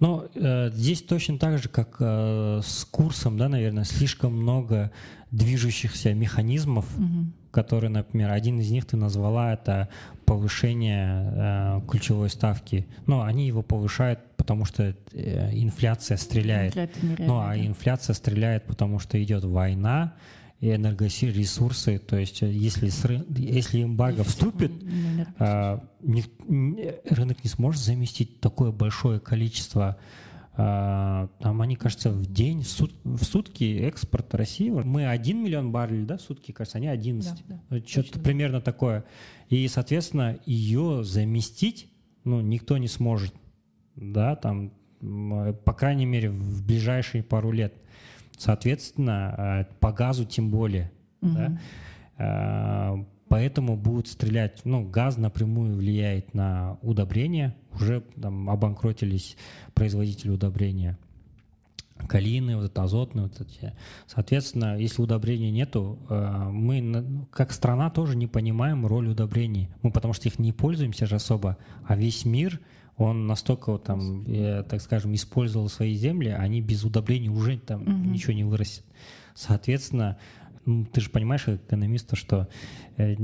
Ну, э, здесь точно так же, как э, с курсом, да, наверное, слишком много движущихся механизмов, угу. которые, например, один из них ты назвала, это повышение э, ключевой ставки. Ну, они его повышают, потому что э, инфляция стреляет. Инфляция ну, а инфляция стреляет, потому что идет война, и энергоресурсы. То есть э, если, если эмбарго вступит, а, рынок не сможет заместить такое большое количество а, там они, кажется, в день, в, сут, в сутки экспорт России, мы 1 миллион баррелей, да, в сутки, кажется, они 11. Да, да, Что-то примерно такое. И, соответственно, ее заместить, ну, никто не сможет, да, там, по крайней мере, в ближайшие пару лет. Соответственно, э, по газу тем более. Угу. Да? Э, поэтому будут стрелять, ну, газ напрямую влияет на удобрения, уже там обанкротились производители удобрения. Калины, вот это азотные, вот эти. Соответственно, если удобрений нету, э, мы как страна тоже не понимаем роль удобрений. Мы потому что их не пользуемся же особо, а весь мир — он настолько там, я, так скажем, использовал свои земли, они без удобрений уже там угу. ничего не вырастет. Соответственно, ну, ты же понимаешь, как экономист, что э,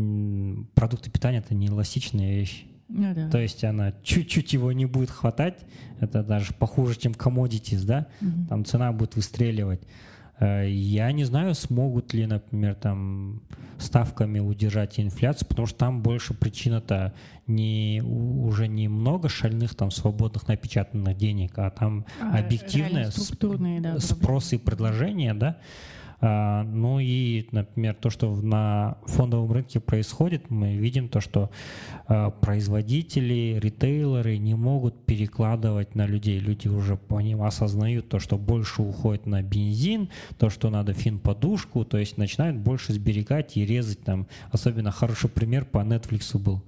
продукты питания это не эластичная вещь. Ну, да. То есть она чуть-чуть его не будет хватать, это даже похуже, чем commodities, да, угу. там цена будет выстреливать. Э, я не знаю, смогут ли, например, там ставками удержать инфляцию, потому что там больше причина-то не, уже не много шальных там свободных напечатанных денег, а там а, объективное да, спрос и предложение, да. А, ну и, например, то, что на фондовом рынке происходит, мы видим то, что а, производители, ритейлеры не могут перекладывать на людей. Люди уже они осознают то, что больше уходит на бензин, то, что надо фин-подушку, то есть начинают больше сберегать и резать там. Особенно хороший пример по Netflix был.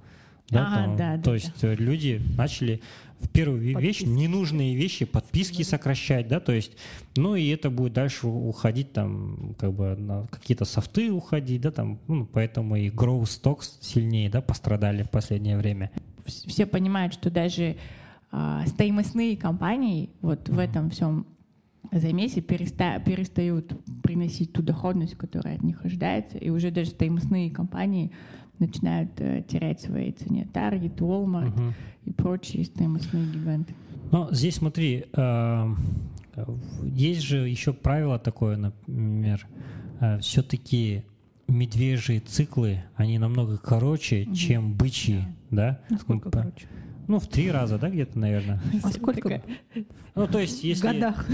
Да, ага, там, да, то да, есть да. люди начали в первую подписки. вещь ненужные вещи, подписки сокращать, да, то есть, ну и это будет дальше уходить там, как бы на какие-то софты уходить, да, там, ну, поэтому и growth stocks сильнее, да, пострадали в последнее время. Все понимают, что даже а, стоимостные компании вот mm-hmm. в этом всем замесе переста перестают приносить ту доходность, которая от них ожидается, и уже даже стоимостные компании начинают э, терять свои цене. Target, Walmart угу. и прочие стоимостные гиганты. Но здесь смотри, э, есть же еще правило такое, например, э, все-таки медвежьи циклы, они намного короче, угу. чем бычьи, да? Насколько короче? Ну, в три раза, да, где-то, наверное. А сколько? Ну, то есть, если... В годах.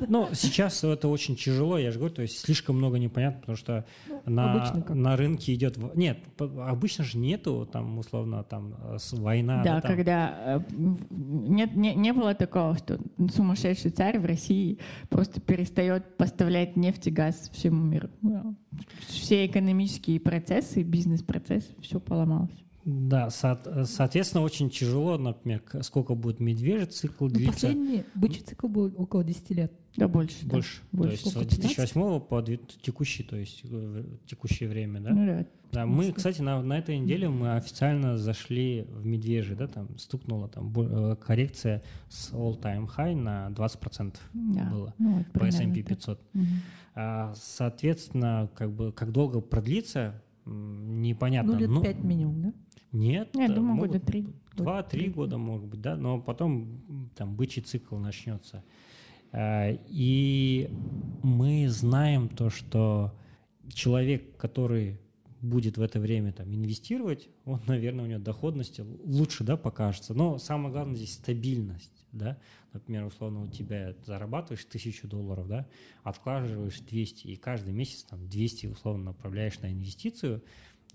Ну, сейчас это очень тяжело, я же говорю, то есть слишком много непонятно, потому что ну, на, на рынке идет... Нет, обычно же нету, там, условно, там, война. Да, да когда... Э, нет, не, не было такого, что сумасшедший царь в России просто перестает поставлять нефть и газ всему миру. Все экономические процессы, бизнес-процессы, все поломалось. Да, со- соответственно, очень тяжело, например, сколько будет медвежий цикл ну, длиться. Последний бычий цикл был около 10 лет. Да, больше. Больше. Да. больше. То есть с 2008 по текущий, то есть э, текущее время, да? Ну, да. Да, мы, кстати, на, на этой неделе мы официально зашли в медвежий, да, там стукнула там э, коррекция с all-time high на 20% да. было ну, по S&P 500. Угу. А, соответственно, как бы, как долго продлится, непонятно. Ну, лет ну, 5 минимум, да? Нет. Я думаю, года три. Два-три года, может быть, да, но потом там бычий цикл начнется. А, и мы знаем то, что человек, который будет в это время там инвестировать, он, наверное, у него доходность лучше, да, покажется. Но самое главное здесь стабильность, да. Например, условно у тебя зарабатываешь тысячу долларов, да, откладываешь 200, и каждый месяц там 200 условно направляешь на инвестицию,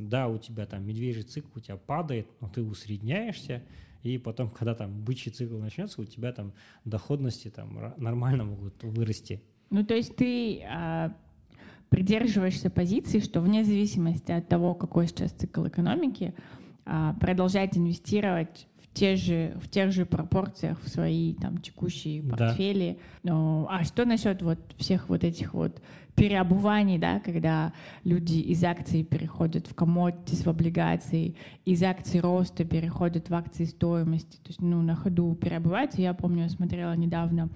да, у тебя там медвежий цикл у тебя падает, но ты усредняешься, и потом, когда там бычий цикл начнется, у тебя там доходности там нормально могут вырасти. Ну, то есть ты а, придерживаешься позиции, что вне зависимости от того, какой сейчас цикл экономики, а, продолжать инвестировать те же, в тех же пропорциях в свои там текущие портфели. Да. Ну, а что насчет вот всех вот этих вот переобуваний, да, когда люди из акций переходят в commodities, в облигации, из акций роста переходят в акции стоимости, то есть ну, на ходу переобуваются. Я помню, я смотрела недавно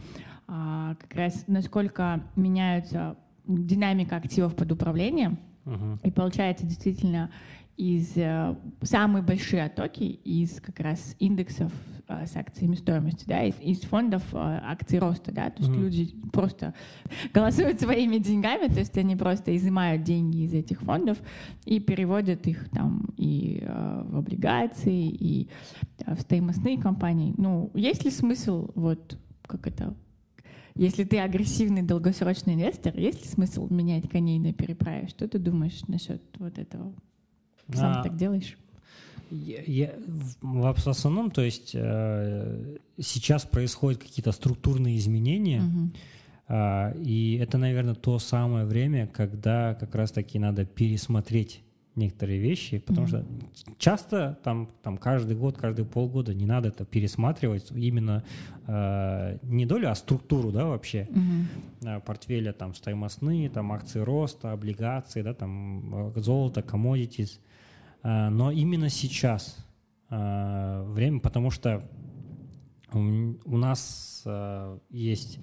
а, как раз насколько меняются динамика активов под управлением, uh-huh. и получается действительно из э, самые большие оттоки из как раз индексов э, с акциями стоимости, да, из, из фондов э, акций роста, да, то есть mm. люди просто голосуют своими деньгами, то есть они просто изымают деньги из этих фондов и переводят их там и э, в облигации, и в стоимостные компании. Ну, есть ли смысл вот как это если ты агрессивный долгосрочный инвестор, есть ли смысл менять коней на переправе? Что ты думаешь насчет вот этого? Сам а, так делаешь? Я, я, в, основном, то есть э, сейчас происходят какие-то структурные изменения, угу. э, и это, наверное, то самое время, когда как раз-таки надо пересмотреть некоторые вещи, потому mm-hmm. что часто там, там каждый год, каждые полгода не надо это пересматривать, именно э, не долю, а структуру, да, вообще mm-hmm. портфеля, там стоимостные, там акции роста, облигации, да, там э, золото, commodities, но именно сейчас э, время, потому что у, у нас э, есть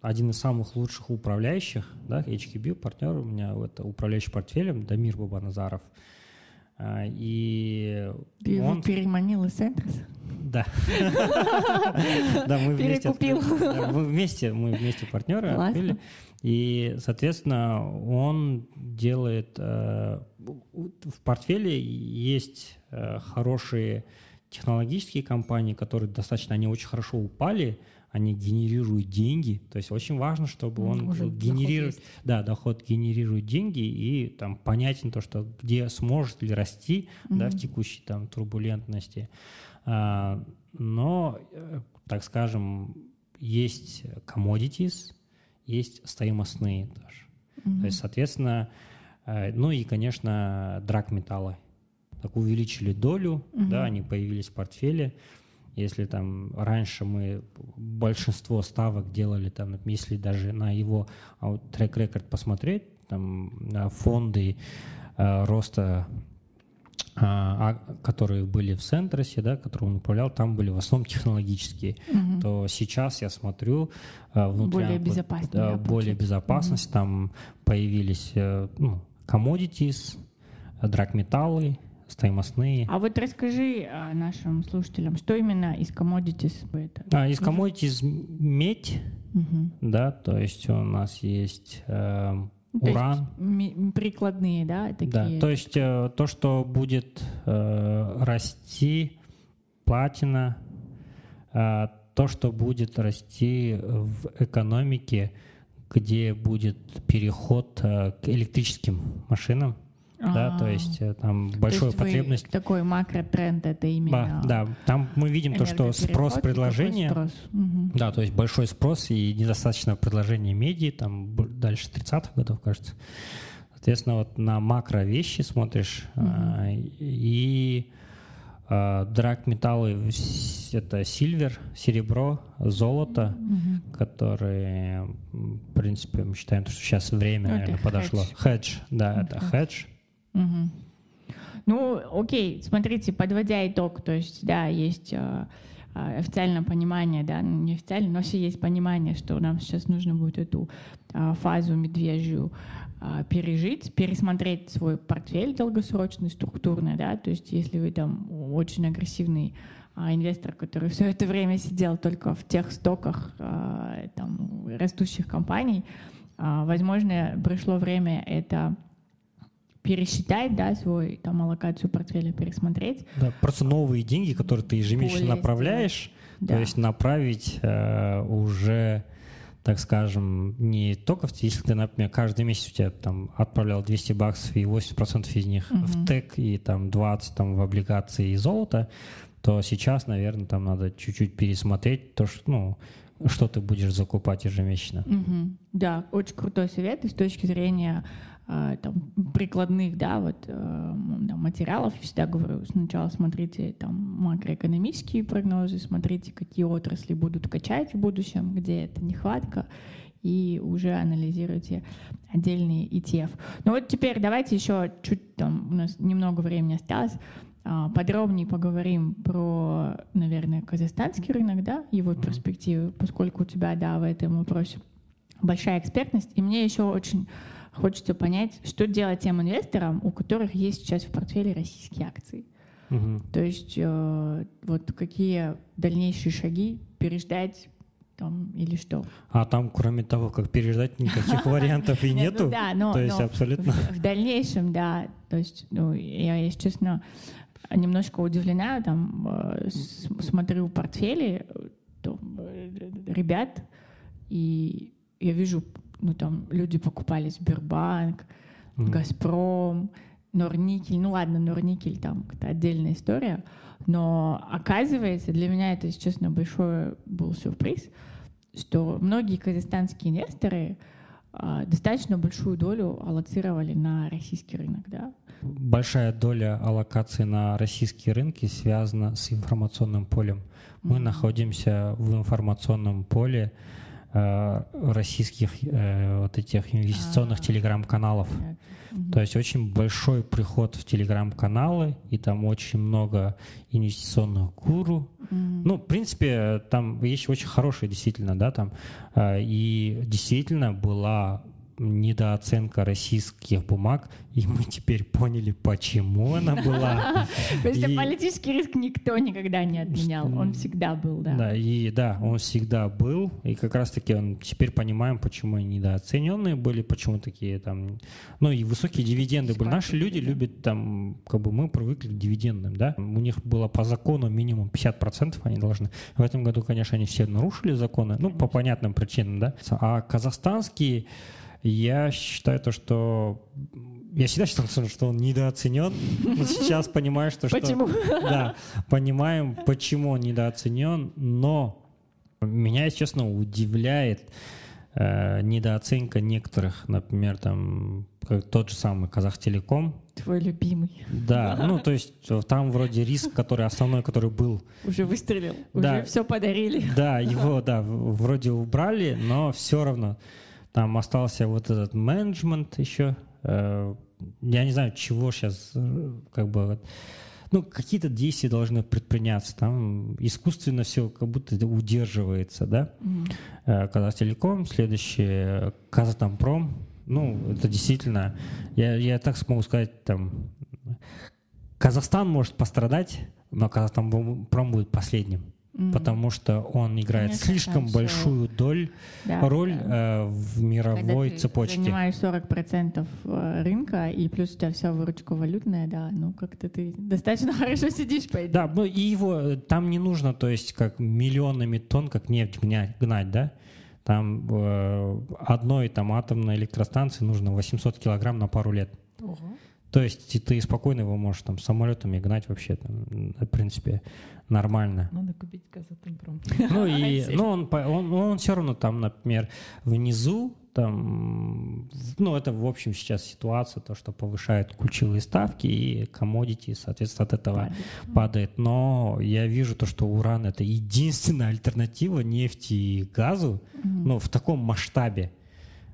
один из самых лучших управляющих, да, HKB, партнер у меня, это управляющий портфелем, Дамир Бабаназаров. А, и Ты он... его переманил из Энтрес? Да. Да, мы вместе. Перекупил. Мы вместе, мы вместе партнеры открыли. И, соответственно, он делает... Э, в портфеле есть э, хорошие технологические компании, которые достаточно, они очень хорошо упали, они генерируют деньги. То есть очень важно, чтобы он Уже генерирует, да, доход генерирует деньги и там понятен то, что где сможет ли расти, mm-hmm. да, в текущей там турбулентности. А, но, э, так скажем, есть commodities, есть стоимостные тоже. Mm-hmm. То есть, соответственно, э, ну и, конечно, драгметаллы. Так увеличили долю, mm-hmm. да, они появились в портфеле. Если там раньше мы большинство ставок делали, там, если даже на его а трек-рекорд посмотреть, там фонды э, роста а, а, которые были в Центросе, да, которые он управлял, там были в основном технологические, угу. то сейчас я смотрю а, внутри... Более безопасность. Да, более безопасность, угу. там появились э, ну, commodities, драгметаллы, стоимостные. А вот расскажи а, нашим слушателям, что именно из commodities это? А, из commodities медь, угу. да, то есть у нас есть э, уран. есть прикладные, да, такие? Да, то есть э, то, что будет э, расти, платина, э, то, что будет расти в экономике, где будет переход э, к электрическим машинам, да, то есть э, там большая то потребность. такой макротренд это именно. Да, да, там мы видим то, что спрос предложение. Спрос. Угу. Да, то есть большой спрос и недостаточно предложения меди, там дальше 30-х годов, кажется. Соответственно, вот на макро вещи смотришь угу. а, и а, драг-металлы это сильвер, серебро, золото, угу. которые, в принципе, мы считаем, что сейчас время, это наверное, подошло. Хедж, да, это хедж. Угу. Ну, окей, смотрите, подводя итог, то есть, да, есть э, официальное понимание, да, ну, не официально, но все есть понимание, что нам сейчас нужно будет эту э, фазу медвежью пережить, пересмотреть свой портфель долгосрочный, структурный, да, то есть если вы там очень агрессивный а, инвестор, который все это время сидел только в тех стоках там, растущих компаний, возможно, пришло время это пересчитать, да, свой там аллокацию портфеля пересмотреть. Да, просто новые деньги, которые ты ежемесячно Более направляешь, да. то есть направить э, уже так скажем, не только в, если ты, например, каждый месяц у тебя там отправлял 200 баксов и 80% из них угу. в ТЭК и там 20 там в облигации и золото, то сейчас, наверное, там надо чуть-чуть пересмотреть то, что, ну, что ты будешь закупать ежемесячно. Угу. Да, очень крутой совет и с точки зрения там, прикладных да, вот, э, да, материалов. Я всегда говорю, сначала смотрите там, макроэкономические прогнозы, смотрите, какие отрасли будут качать в будущем, где это нехватка, и уже анализируйте отдельные ETF. Ну вот теперь давайте еще чуть, там у нас немного времени осталось, а, подробнее поговорим про, наверное, казахстанский рынок, да, его mm-hmm. перспективы, поскольку у тебя, да, в этом вопросе большая экспертность. И мне еще очень Хочется понять, что делать тем инвесторам, у которых есть сейчас в портфеле российские акции. Угу. То есть э, вот какие дальнейшие шаги переждать там или что? А там, кроме того, как переждать, никаких вариантов и ну нету? Да, но то есть абсолютно. В дальнейшем, да. То есть, ну, я, если честно, немножко удивлена, там, э, смотрю портфели э, ребят, и я вижу ну там люди покупали Сбербанк, mm. Газпром, Норникель. Ну ладно, Норникель там это отдельная история. Но оказывается, для меня это, если честно, большой был сюрприз, что многие казахстанские инвесторы а, достаточно большую долю аллоцировали на российский рынок, да? Большая доля аллокации на российские рынки связана с информационным полем. Мы mm-hmm. находимся в информационном поле, Э, российских э, вот этих инвестиционных а. телеграм-каналов. То есть очень большой приход в телеграм-каналы, и там очень много инвестиционных гуру. Ну, в принципе, там вещи очень хорошие, действительно, да, там. Э, и действительно была недооценка российских бумаг, и мы теперь поняли, почему она была. То есть политический риск никто никогда не отменял, он всегда был, да. Да, и да, он всегда был, и как раз-таки он теперь понимаем, почему они недооцененные были, почему такие там, ну и высокие дивиденды были. Наши люди любят там, как бы мы привыкли к дивидендам, да, у них было по закону минимум 50% они должны. В этом году, конечно, они все нарушили законы, ну, по понятным причинам, да, а казахстанские я считаю то, что я всегда считал, что он недооценен, но сейчас понимаю, что... Почему? Да, понимаем, почему он недооценен, но меня, если честно, удивляет э, недооценка некоторых, например, там, как тот же самый Казахтелеком. Твой любимый. Да, ну то есть там вроде риск, который основной, который был. Уже выстрелил, да, уже все подарили. Да, его, да, вроде убрали, но все равно там остался вот этот менеджмент еще. Э, я не знаю, чего сейчас, э, как бы, ну, какие-то действия должны предприняться. Там искусственно все как будто удерживается, да. Mm-hmm. Казахтелеком, следующий Казатомпром. Ну, это действительно, я, я так смогу сказать, там, Казахстан может пострадать, но Казатомпром будет последним mm-hmm. потому что он играет Конечно, слишком большую доль, да, роль да. Э, в мировой Когда цепочке. Ты занимаешь 40% э, рынка, и плюс у тебя вся выручка валютная, да, ну как-то ты достаточно хорошо сидишь, по идее. Да, ну и его э, там не нужно, то есть как миллионами тонн, как нефть гнать, гнать да? Там э, одной там атомной электростанции нужно 800 килограмм на пару лет. Ого. То есть ты спокойно его можешь там самолетами гнать вообще, там, в принципе, нормально. Надо купить Казатомпром. Ну и, ну он, он, он все равно там, например, внизу там, ну это в общем сейчас ситуация, то, что повышают ключевые ставки и комодити, соответственно, от этого падает. падает. Но я вижу то, что уран это единственная альтернатива нефти и газу, mm-hmm. ну в таком масштабе.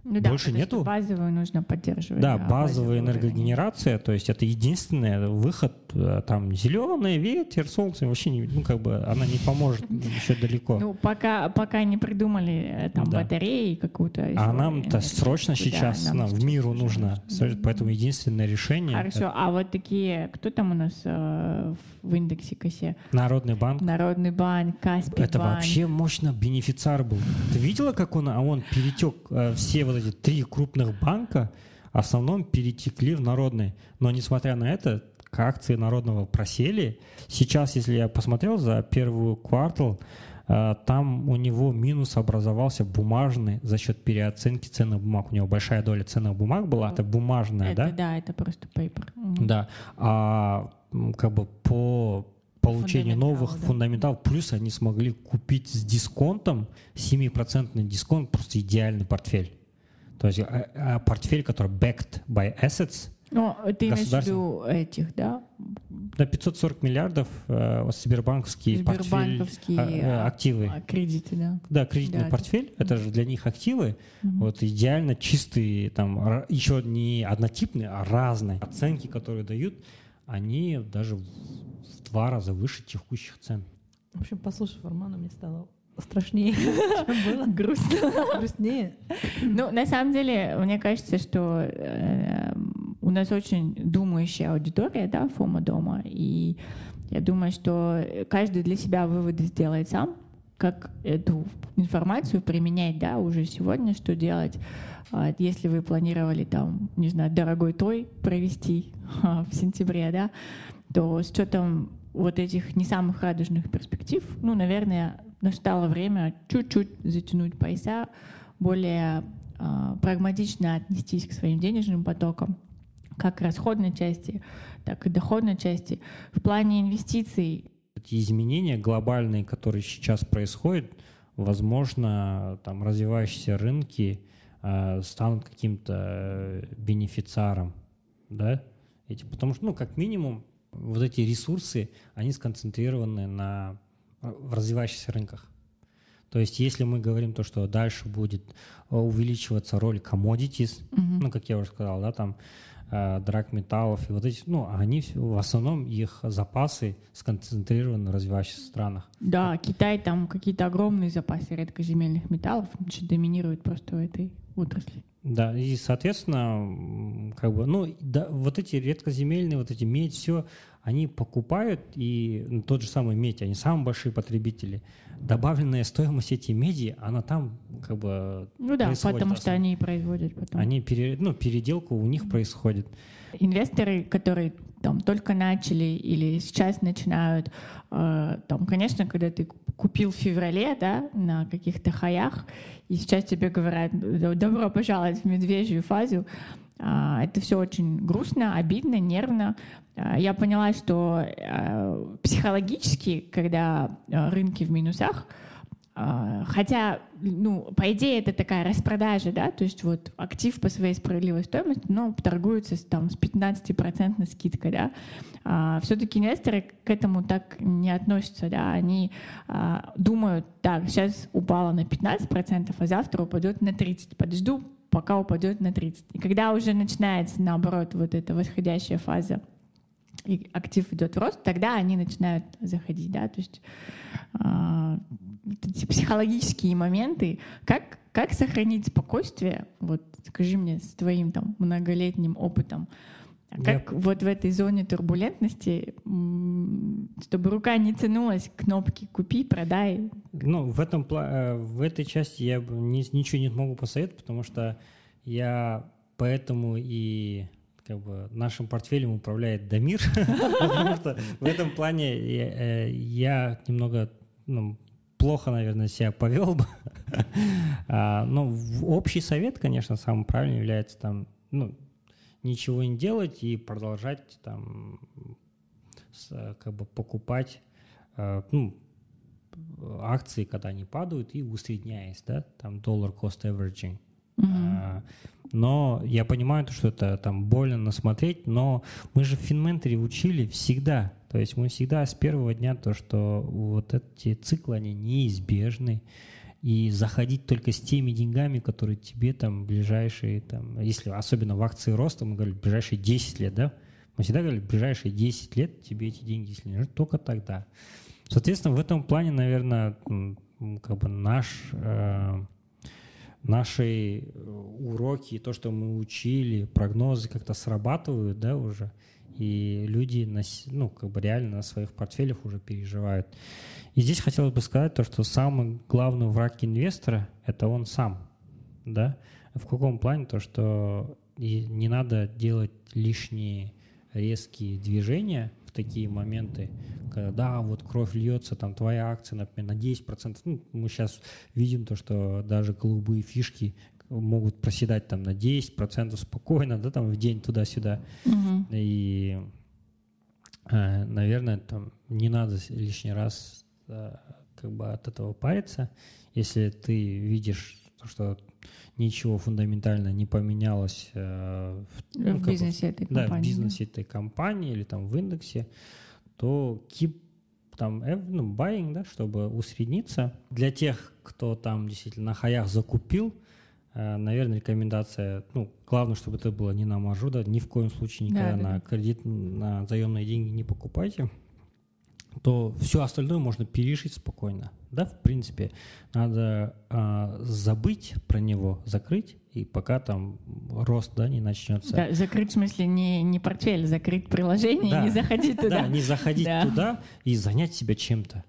Ну, Больше да, нету. Базовую нужно поддерживать. Да, да базовая энергогенерация, то есть это единственный выход. Э, там зеленый ветер, солнце, вообще не, ну как бы она не поможет еще далеко. Ну пока пока не придумали э, там да. батареи какую-то. А нам-то срочно сейчас да, нам в миру нужно, поэтому единственное решение. Хорошо, это... а вот такие, кто там у нас э, в индексе косе? Народный банк. Народный банк, Каспий Это банк. вообще мощно бенефициар был. Ты видела, как он, а он перетек э, все вот эти три крупных банка в основном перетекли в народный. Но несмотря на это, акции народного просели. Сейчас, если я посмотрел за первую квартал, э, там у него минус образовался бумажный за счет переоценки ценных бумаг. У него большая доля ценных бумаг была, это бумажная, это, да? Да, это просто paper. Да, а как бы по получению новых да. фундаменталов, плюс они смогли купить с дисконтом, 7% дисконт, просто идеальный портфель. То есть а, а портфель, который backed by assets. Ну, ты имеешь в виду этих, да? Да, 540 миллиардов э, Сбербанковский, Сбербанковские портфель, а, активы. А, кредиты, да. Да, кредитный да, портфель, это, это же для них активы. Угу. Вот идеально чистые, там еще не однотипные, а разные оценки, которые дают, они даже в два раза выше текущих цен. В общем, послушав Армана, мне стало страшнее, чем было. Грустно. Грустнее. Ну, на самом деле, мне кажется, что э, у нас очень думающая аудитория, да, Фома дома, и я думаю, что каждый для себя выводы сделает сам, как эту информацию применять, да, уже сегодня, что делать, а, если вы планировали там, не знаю, дорогой той провести а, в сентябре, да, то с учетом вот этих не самых радужных перспектив, ну, наверное, настало время чуть-чуть затянуть пояса, более э, прагматично отнестись к своим денежным потокам, как расходной части, так и доходной части. В плане инвестиций эти изменения глобальные, которые сейчас происходят, возможно, там развивающиеся рынки э, станут каким-то бенефициаром, да? Эти, потому что, ну, как минимум, вот эти ресурсы, они сконцентрированы на в развивающихся рынках. То есть, если мы говорим то, что дальше будет увеличиваться роль commodities, mm-hmm. ну, как я уже сказал, да, там э, драгметаллов. И вот эти, ну, они в основном их запасы сконцентрированы в развивающихся странах. Да, Китай там какие-то огромные запасы редкоземельных металлов, доминирует просто в этой отрасли. Да, и, соответственно, как бы, ну, да, вот эти редкоземельные, вот эти медь, все, они покупают, и ну, тот же самый медь, они самые большие потребители. Добавленная стоимость этих меди, она там как бы Ну да, потому что они производят потом. Они, пере, ну, переделка у них происходит. Инвесторы, которые там только начали или сейчас начинают, э, там, конечно, когда ты купил в феврале, да, на каких-то хаях, и сейчас тебе говорят, добро пожаловать в медвежью фазу, это все очень грустно, обидно, нервно. Э, я поняла, что э, психологически, когда рынки в минусах, а, хотя, ну, по идее, это такая распродажа, да, то есть вот актив по своей справедливой стоимости, но торгуется там, с 15% скидкой, да. А, все-таки инвесторы к этому так не относятся, да, они а, думают, так, сейчас упало на 15%, а завтра упадет на 30%, подожду, пока упадет на 30%. И когда уже начинается, наоборот, вот эта восходящая фаза, и актив идет в рост, тогда они начинают заходить, да, то есть э, эти психологические моменты, как, как сохранить спокойствие, вот скажи мне с твоим там многолетним опытом, как yep. вот в этой зоне турбулентности, чтобы рука не тянулась к кнопке «купи», «продай»? Ну, в, этом, э, в этой части я ничего не могу посоветовать, потому что я поэтому и как бы нашим портфелем управляет Дамир, потому что в этом плане э, я немного ну, плохо, наверное, себя повел бы. а, но общий совет, конечно, самым правильным является там, ну, ничего не делать и продолжать там с, как бы покупать э, ну, акции, когда они падают, и усредняясь, да, там доллар cost averaging. Uh-huh. А, но я понимаю, что это там больно смотреть, но мы же в Финменторе учили всегда. То есть мы всегда с первого дня то, что вот эти циклы, они неизбежны. И заходить только с теми деньгами, которые тебе там ближайшие, там, если особенно в акции роста, мы говорим, ближайшие 10 лет, да? Мы всегда говорили, ближайшие 10 лет тебе эти деньги, если не нужны, только тогда. Соответственно, в этом плане, наверное, как бы наш э, наши э, уроки, то, что мы учили, прогнозы как-то срабатывают, да, уже, и люди, на, ну, как бы реально на своих портфелях уже переживают. И здесь хотелось бы сказать то, что самый главный враг инвестора — это он сам, да. В каком плане? То, что не надо делать лишние резкие движения — такие моменты, когда да, вот кровь льется, там твоя акция, например, на 10%. Ну, мы сейчас видим то, что даже голубые фишки могут проседать там на 10% спокойно, да, там в день туда-сюда. Угу. И, э, наверное, там не надо лишний раз э, как бы от этого париться. Если ты видишь, что ничего фундаментально не поменялось э, в, ну, в бизнесе этой компании. Да, в бизнесе этой компании или там в индексе, то keep там ну, buying, да, чтобы усредниться. Для тех, кто там действительно на хаях закупил, наверное, рекомендация, ну, главное, чтобы это было не на маржу, да, ни в коем случае никогда да, на да. кредит, на заемные деньги не покупайте то все остальное можно перешить спокойно. Да, в принципе, надо э, забыть про него, закрыть, и пока там рост да, не начнется. Да, закрыть в смысле не, не портфель, закрыть приложение да. и не заходить туда. Да, не заходить да. туда и занять себя чем-то.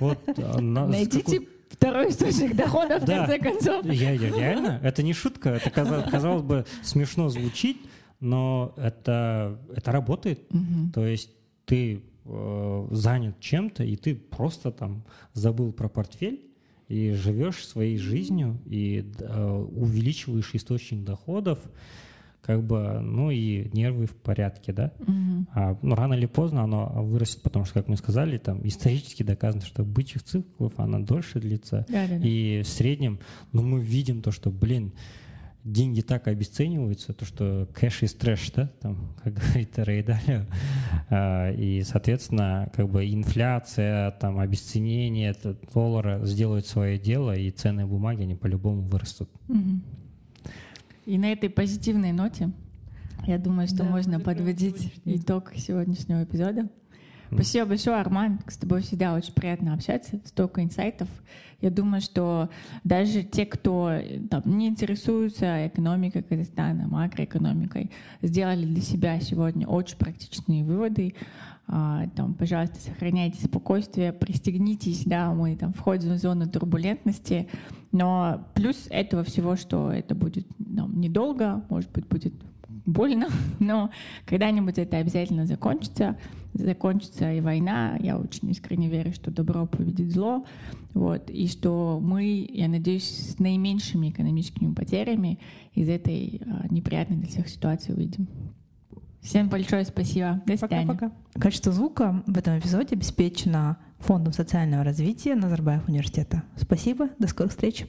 Вот, а, Найдите второй источник дохода в конце концов. Я, я, реально, это не шутка, это казалось, казалось бы смешно звучит, но это, это работает. То есть ты э, занят чем-то, и ты просто там забыл про портфель и живешь своей жизнью и э, увеличиваешь источник доходов, как бы, ну и нервы в порядке, да. Mm-hmm. А, ну, рано или поздно оно вырастет, потому что, как мы сказали, там исторически доказано, что бычьих циклов она дольше длится. Да-да-да. И в среднем, ну, мы видим то, что, блин, деньги так обесцениваются, то что кэш из трэш, да, там, как говорит Рэй а, и, соответственно, как бы инфляция, там, обесценение доллара сделают свое дело, и ценные бумаги, они по-любому вырастут. И на этой позитивной ноте Я думаю, что Да, можно подводить итог сегодняшнего эпизода. Спасибо большое, Арман. С тобой всегда очень приятно общаться, столько инсайтов. Я думаю, что даже те, кто э, там, не интересуется экономикой Казахстана, макроэкономикой, сделали для себя сегодня очень практичные выводы. А, там, пожалуйста, сохраняйте спокойствие, пристегнитесь, да, мы там входим в зону турбулентности, но плюс этого всего, что это будет там, недолго, может быть, будет больно, но когда-нибудь это обязательно закончится. Закончится и война. Я очень искренне верю, что добро победит зло. Вот, и что мы, я надеюсь, с наименьшими экономическими потерями из этой а, неприятной для всех ситуации выйдем. Всем большое спасибо. До свидания. Пока-пока. Качество звука в этом эпизоде обеспечено Фондом социального развития Назарбаев университета. Спасибо, до скорых встреч.